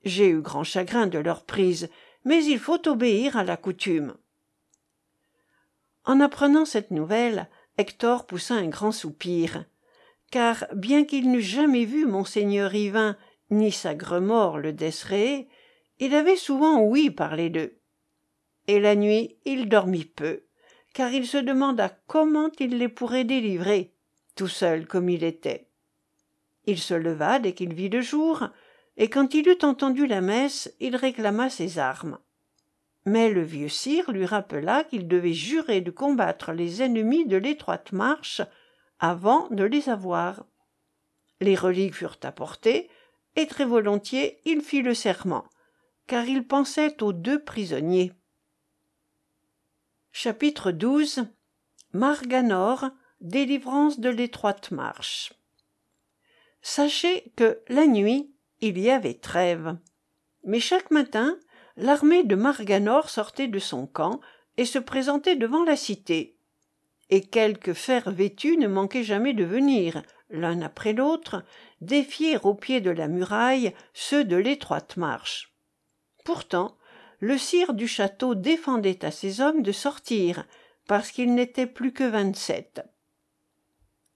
J'ai eu grand chagrin de leur prise, mais il faut obéir à la coutume. En apprenant cette nouvelle, Hector poussa un grand soupir car bien qu'il n'eût jamais vu monseigneur Yvain ni Sagremort le Desréé, il avait souvent ouï parler d'eux. Et la nuit il dormit peu, car il se demanda comment il les pourrait délivrer, tout seul comme il était. Il se leva dès qu'il vit le jour, et quand il eut entendu la messe, il réclama ses armes. Mais le vieux sire lui rappela qu'il devait jurer de combattre les ennemis de l'étroite marche avant de les avoir. Les reliques furent apportées, et très volontiers il fit le serment, car il pensait aux deux prisonniers. Chapitre XII Marganor, délivrance de l'étroite marche. Sachez que la nuit il y avait trêve. Mais chaque matin, l'armée de Marganor sortait de son camp et se présentait devant la cité et quelques fers vêtus ne manquaient jamais de venir. L'un après l'autre défier au pied de la muraille ceux de l'étroite marche. Pourtant le sire du château défendait à ses hommes de sortir parce qu'ils n'étaient plus que vingt-sept.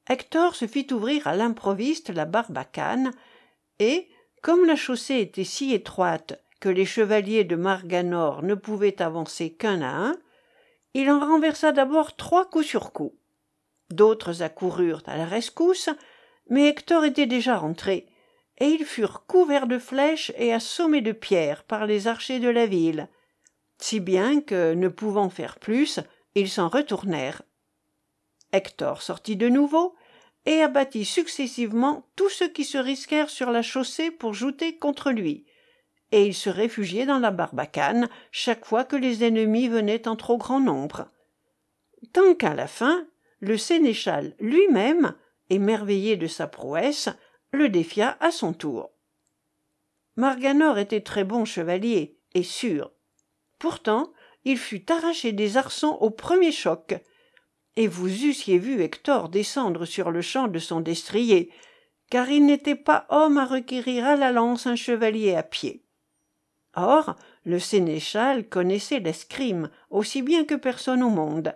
Hector se fit ouvrir à l'improviste la barbacane et comme la chaussée était si étroite que les chevaliers de marganor ne pouvaient avancer qu'un à un il en renversa d'abord trois coups sur coup d'autres accoururent à la rescousse mais hector était déjà rentré et ils furent couverts de flèches et assommés de pierres par les archers de la ville. Si bien que ne pouvant faire plus ils s'en retournèrent. Hector sortit de nouveau et abattit successivement tous ceux qui se risquèrent sur la chaussée pour jouter contre lui et il se réfugiait dans la barbacane chaque fois que les ennemis venaient en trop grand nombre. Tant qu'à la fin le sénéchal lui-même émerveillé de sa prouesse le défia à son tour. Marganor était très bon chevalier et sûr. Pourtant il fut arraché des arçons au premier choc. Et vous eussiez vu hector descendre sur le champ de son destrier car il n'était pas homme à requérir à la lance un chevalier à pied or le sénéchal connaissait l'escrime aussi bien que personne au monde.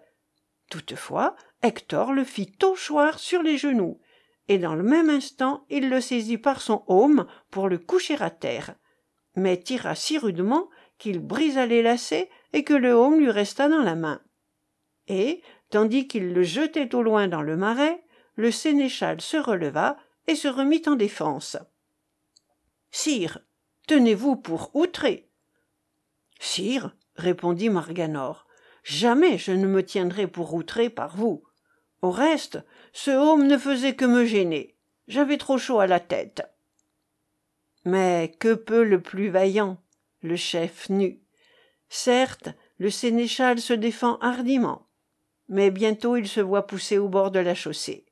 Toutefois hector le fit choir sur les genoux et dans le même instant il le saisit par son aume pour le coucher à terre. Mais tira si rudement qu'il brisa les lacets et que le aume lui resta dans la main. Et tandis qu'il le jetait au loin dans le marais le sénéchal se releva et se remit en défense sire tenez-vous pour outré. Sire répondit marganor jamais je ne me tiendrai pour outré par vous. Au reste ce homme ne faisait que me gêner. J'avais trop chaud à la tête. Mais que peut le plus vaillant le chef nu? Certes le sénéchal se défend hardiment mais bientôt il se voit poussé au bord de la chaussée.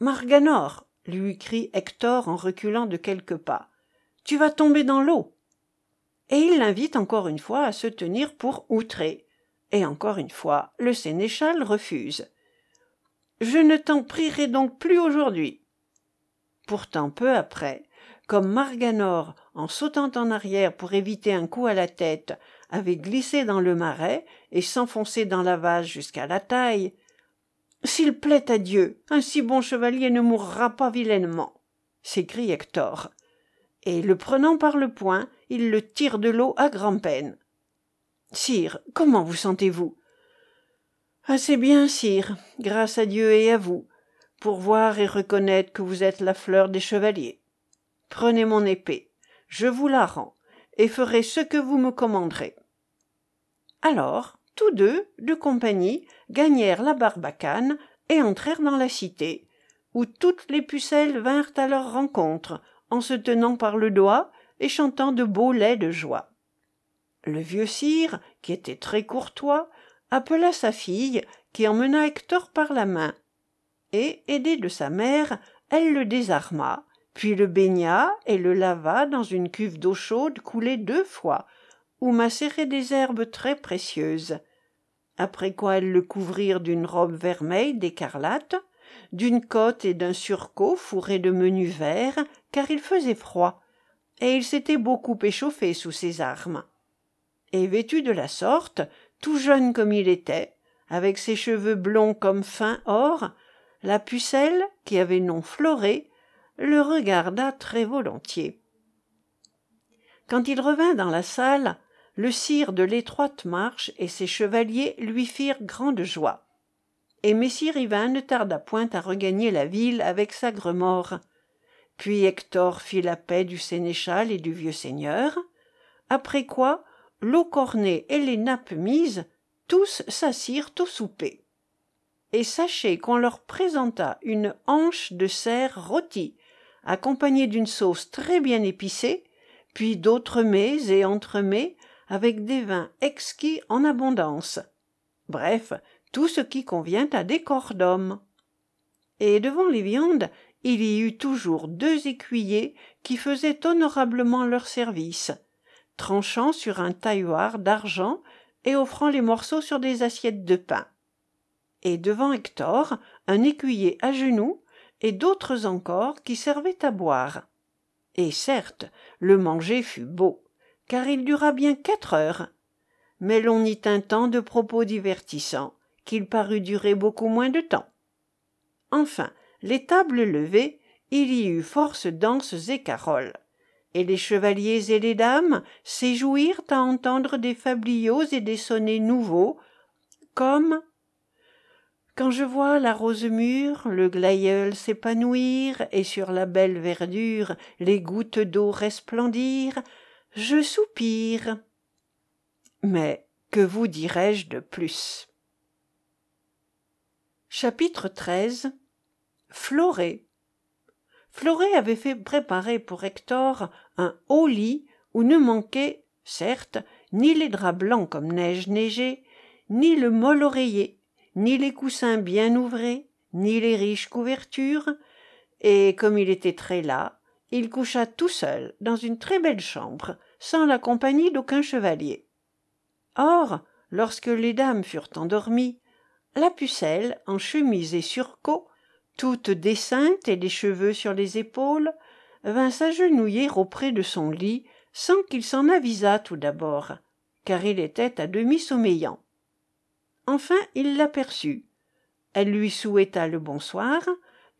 Marganor lui crie hector en reculant de quelques pas tu vas tomber dans l'eau. Et il l'invite encore une fois à se tenir pour outré et encore une fois le sénéchal refuse. Je ne t'en prierai donc plus aujourd'hui. Pourtant peu après comme marganor en sautant en arrière pour éviter un coup à la tête avait glissé dans le marais et s'enfoncé dans la vase jusqu'à la taille s'il plaît à dieu un si bon chevalier ne mourra pas vilainement s'écrie hector et le prenant par le poing il le tire de l'eau à grand'peine. Sire comment vous sentez-vous? Assez bien sire grâce à dieu et à vous pour voir et reconnaître que vous êtes la fleur des chevaliers. Prenez mon épée je vous la rends et ferai ce que vous me commanderez. Alors tous deux de compagnie gagnèrent la barbacane et entrèrent dans la cité où toutes les pucelles vinrent à leur rencontre en se tenant par le doigt et chantant de beaux laits de joie. Le vieux sire qui était très courtois appela sa fille qui emmena hector par la main. Et aidée de sa mère elle le désarma puis le baigna et le lava dans une cuve d'eau chaude coulée deux fois où macéraient des herbes très précieuses. Après quoi elles le couvrirent d'une robe vermeille d'écarlate d'une cotte et d'un surcot fourrés de menu vert car il faisait froid et il s'était beaucoup échauffé sous ses armes. Et vêtu de la sorte tout jeune comme il était avec ses cheveux blonds comme fin or la pucelle qui avait nom floré le regarda très volontiers. Quand il revint dans la salle le sire de l'étroite marche et ses chevaliers lui firent grande joie. Et messire yvain ne tarda point à regagner la ville avec sagremort puis hector fit la paix du sénéchal et du vieux seigneur. Après quoi l'eau cornée et les nappes mises tous s'assirent au souper. Et sachez qu'on leur présenta une hanche de cerf rôtie accompagnée d'une sauce très bien épicée puis d'autres mets et entremets avec des vins exquis en abondance. Bref tout ce qui convient à des corps d'hommes. Et devant les viandes il y eut toujours deux écuyers qui faisaient honorablement leur service tranchant sur un tailloir d'argent et offrant les morceaux sur des assiettes de pain. Et devant hector un écuyer à genoux et d'autres encore qui servaient à boire. Et certes le manger fut beau car il dura bien quatre heures. Mais l'on y tint tant de propos divertissants qu'il parut durer beaucoup moins de temps. Enfin les tables levées il y eut force danses et caroles. Et les chevaliers et les dames séjouirent à entendre des fabliaux et des sonnets nouveaux comme quand je vois la rose mûre le glaïeul s'épanouir et sur la belle verdure les gouttes d'eau resplendir je soupire. Mais que vous dirai-je de plus? Chapitre xiii florée florée avait fait préparer pour hector un haut lit où ne manquaient certes ni les draps blancs comme neige neigée ni le mol oreiller ni les coussins bien ouvrés ni les riches couvertures. Et comme il était très las il coucha tout seul dans une très belle chambre sans la compagnie d'aucun chevalier. Or lorsque les dames furent endormies la pucelle en chemise et surcot toute déceinte et les cheveux sur les épaules vint s'agenouiller auprès de son lit sans qu'il s'en avisât tout d'abord car il était à demi sommeillant. Enfin il l'aperçut. Elle lui souhaita le bonsoir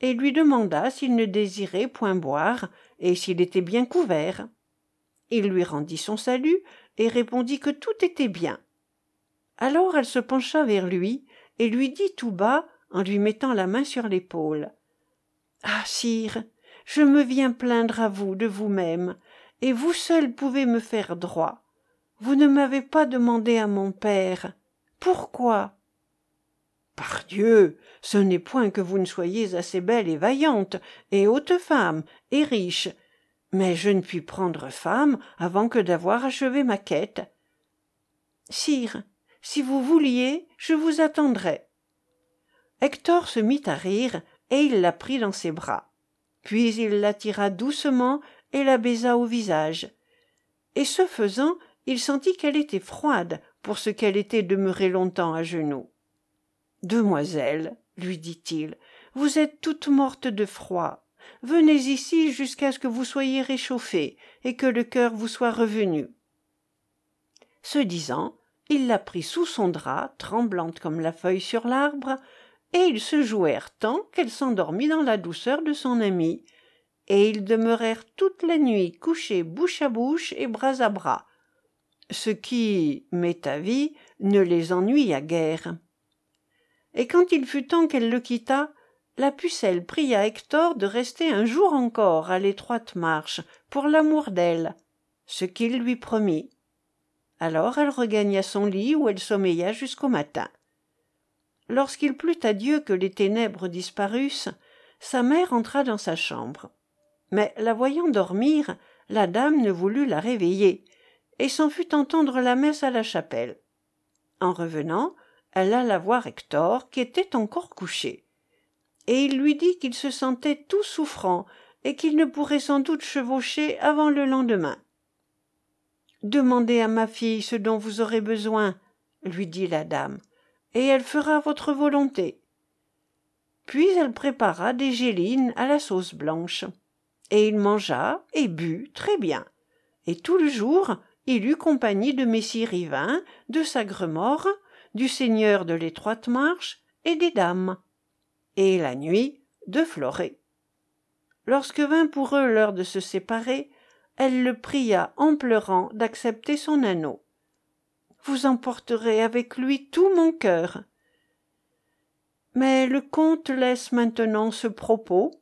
et lui demanda s'il ne désirait point boire et s'il était bien couvert. Il lui rendit son salut et répondit que tout était bien. Alors elle se pencha vers lui et lui dit tout bas en lui mettant la main sur l'épaule ah sire je me viens plaindre à vous de vous-même et vous seul pouvez me faire droit. Vous ne m'avez pas demandé à mon père. Pourquoi? Pardieu ce n'est point que vous ne soyez assez belle et vaillante et haute femme et riche. Mais je ne puis prendre femme avant que d'avoir achevé ma quête. Sire, si vous vouliez, je vous attendrais. Hector se mit à rire, et il la prit dans ses bras. Puis il la tira doucement et la baisa au visage. Et ce faisant, il sentit qu'elle était froide pour ce qu'elle était demeurée longtemps à genoux. Demoiselle, lui dit-il, vous êtes toute morte de froid. Venez ici jusqu'à ce que vous soyez réchauffée et que le cœur vous soit revenu. Ce disant, il la prit sous son drap, tremblante comme la feuille sur l'arbre, et ils se jouèrent tant qu'elle s'endormit dans la douceur de son ami, et ils demeurèrent toute la nuit couchés bouche à bouche et bras à bras, ce qui, m'est avis, ne les ennuya guère. Et quand il fut temps qu'elle le quittât, la pucelle pria Hector de rester un jour encore à l'étroite marche, pour l'amour d'elle, ce qu'il lui promit. Alors elle regagna son lit où elle sommeilla jusqu'au matin. Lorsqu'il plut à Dieu que les ténèbres disparussent, sa mère entra dans sa chambre. Mais la voyant dormir, la dame ne voulut la réveiller, et s'en fut entendre la messe à la chapelle. En revenant, elle alla voir Hector, qui était encore couché. Et il lui dit qu'il se sentait tout souffrant, et qu'il ne pourrait sans doute chevaucher avant le lendemain. Demandez à ma fille ce dont vous aurez besoin, lui dit la dame, et elle fera votre volonté. Puis elle prépara des gélines à la sauce blanche, et il mangea et but très bien. Et tout le jour, il eut compagnie de messire Rivin, de Sagremort, du seigneur de l'étroite marche et des dames, et la nuit de Florée. Lorsque vint pour eux l'heure de se séparer, elle le pria en pleurant d'accepter son anneau. Vous emporterez avec lui tout mon cœur. Mais le comte laisse maintenant ce propos,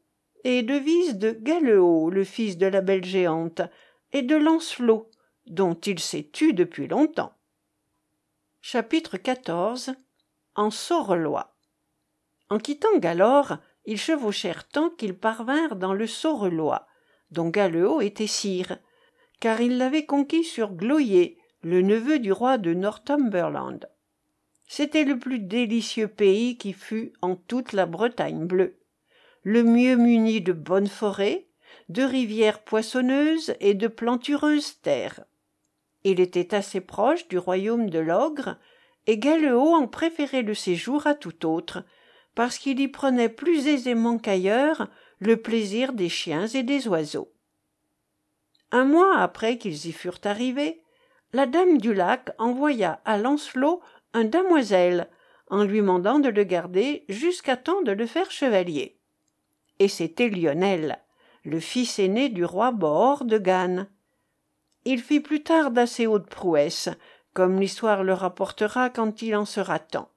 et devise de Galeot, le fils de la belle géante, et de Lancelot, dont il s'est tu depuis longtemps. Chapitre XIV En Saurelois En quittant Galore, ils chevauchèrent tant qu'ils parvinrent dans le Saurelois, dont Galeot était sire, car il l'avait conquis sur Gloyer, le neveu du roi de Northumberland. C'était le plus délicieux pays qui fût en toute la Bretagne bleue, le mieux muni de bonnes forêts, de rivières poissonneuses et de plantureuses terres. Il était assez proche du royaume de l'ogre, et Galeot en préférait le séjour à tout autre, parce qu'il y prenait plus aisément qu'ailleurs le plaisir des chiens et des oiseaux. Un mois après qu'ils y furent arrivés, la dame du lac envoya à Lancelot un damoiselle, en lui mandant de le garder jusqu'à temps de le faire chevalier. Et c'était Lionel, le fils aîné du roi Bohor de Gannes. Il fit plus tard d'assez hautes prouesses, comme l'histoire le rapportera quand il en sera temps.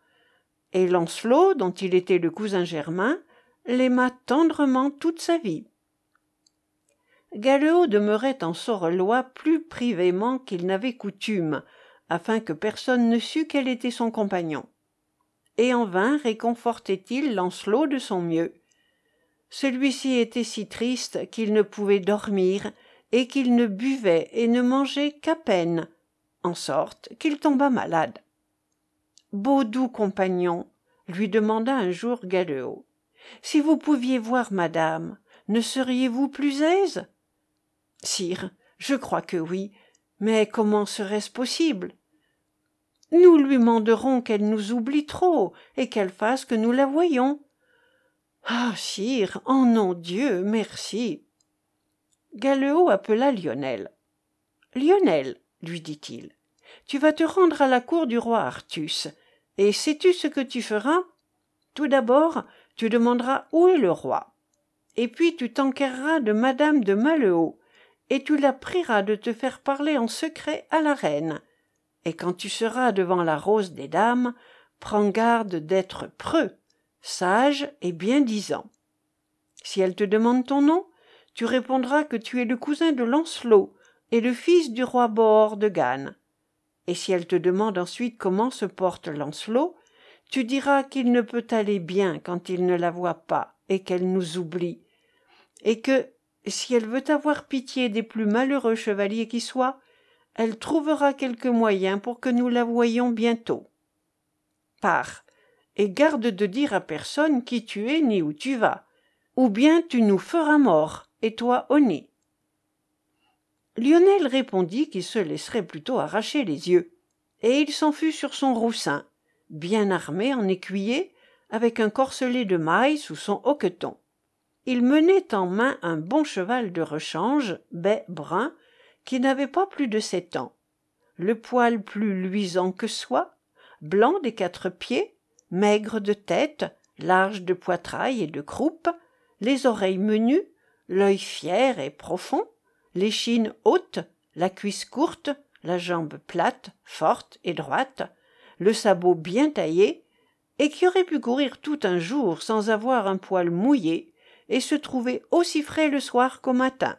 Et Lancelot, dont il était le cousin germain, l'aima tendrement toute sa vie. Galeot demeurait en Saurelois plus privément qu'il n'avait coutume, afin que personne ne sût quel était son compagnon. Et en vain réconfortait-il Lancelot de son mieux. Celui-ci était si triste qu'il ne pouvait dormir, et qu'il ne buvait et ne mangeait qu'à peine, en sorte qu'il tomba malade. Beau doux compagnon, lui demanda un jour Galeot, si vous pouviez voir madame, ne seriez-vous plus aise? Sire, je crois que oui, mais comment serait-ce possible? Nous lui manderons qu'elle nous oublie trop et qu'elle fasse que nous la voyons. Ah, sire, en nom Dieu, merci. Galeot appela Lionel. Lionel, lui dit-il, tu vas te rendre à la cour du roi Artus, et sais-tu ce que tu feras? Tout d'abord, tu demanderas où est le roi. Et puis tu t'enquerras de madame de et tu la prieras de te faire parler en secret à la reine. Et quand tu seras devant la rose des dames, prends garde d'être preux, sage et bien disant. Si elle te demande ton nom, tu répondras que tu es le cousin de Lancelot et le fils du roi Bohor de Gannes. Et si elle te demande ensuite comment se porte Lancelot, tu diras qu'il ne peut aller bien quand il ne la voit pas et qu'elle nous oublie, et que, si elle veut avoir pitié des plus malheureux chevaliers qui soient, elle trouvera quelque moyen pour que nous la voyions bientôt. Pars, et garde de dire à personne qui tu es ni où tu vas, ou bien tu nous feras mort, et toi au nez. Lionel répondit qu'il se laisserait plutôt arracher les yeux, et il s'en fut sur son roussin, bien armé en écuyer, avec un corselet de mailles sous son hoqueton. Il menait en main un bon cheval de rechange, bai brun, qui n'avait pas plus de sept ans, le poil plus luisant que soie, blanc des quatre pieds, maigre de tête, large de poitrail et de croupe, les oreilles menues, l'œil fier et profond, l'échine haute, la cuisse courte, la jambe plate, forte et droite, le sabot bien taillé, et qui aurait pu courir tout un jour sans avoir un poil mouillé, et se trouver aussi frais le soir qu'au matin.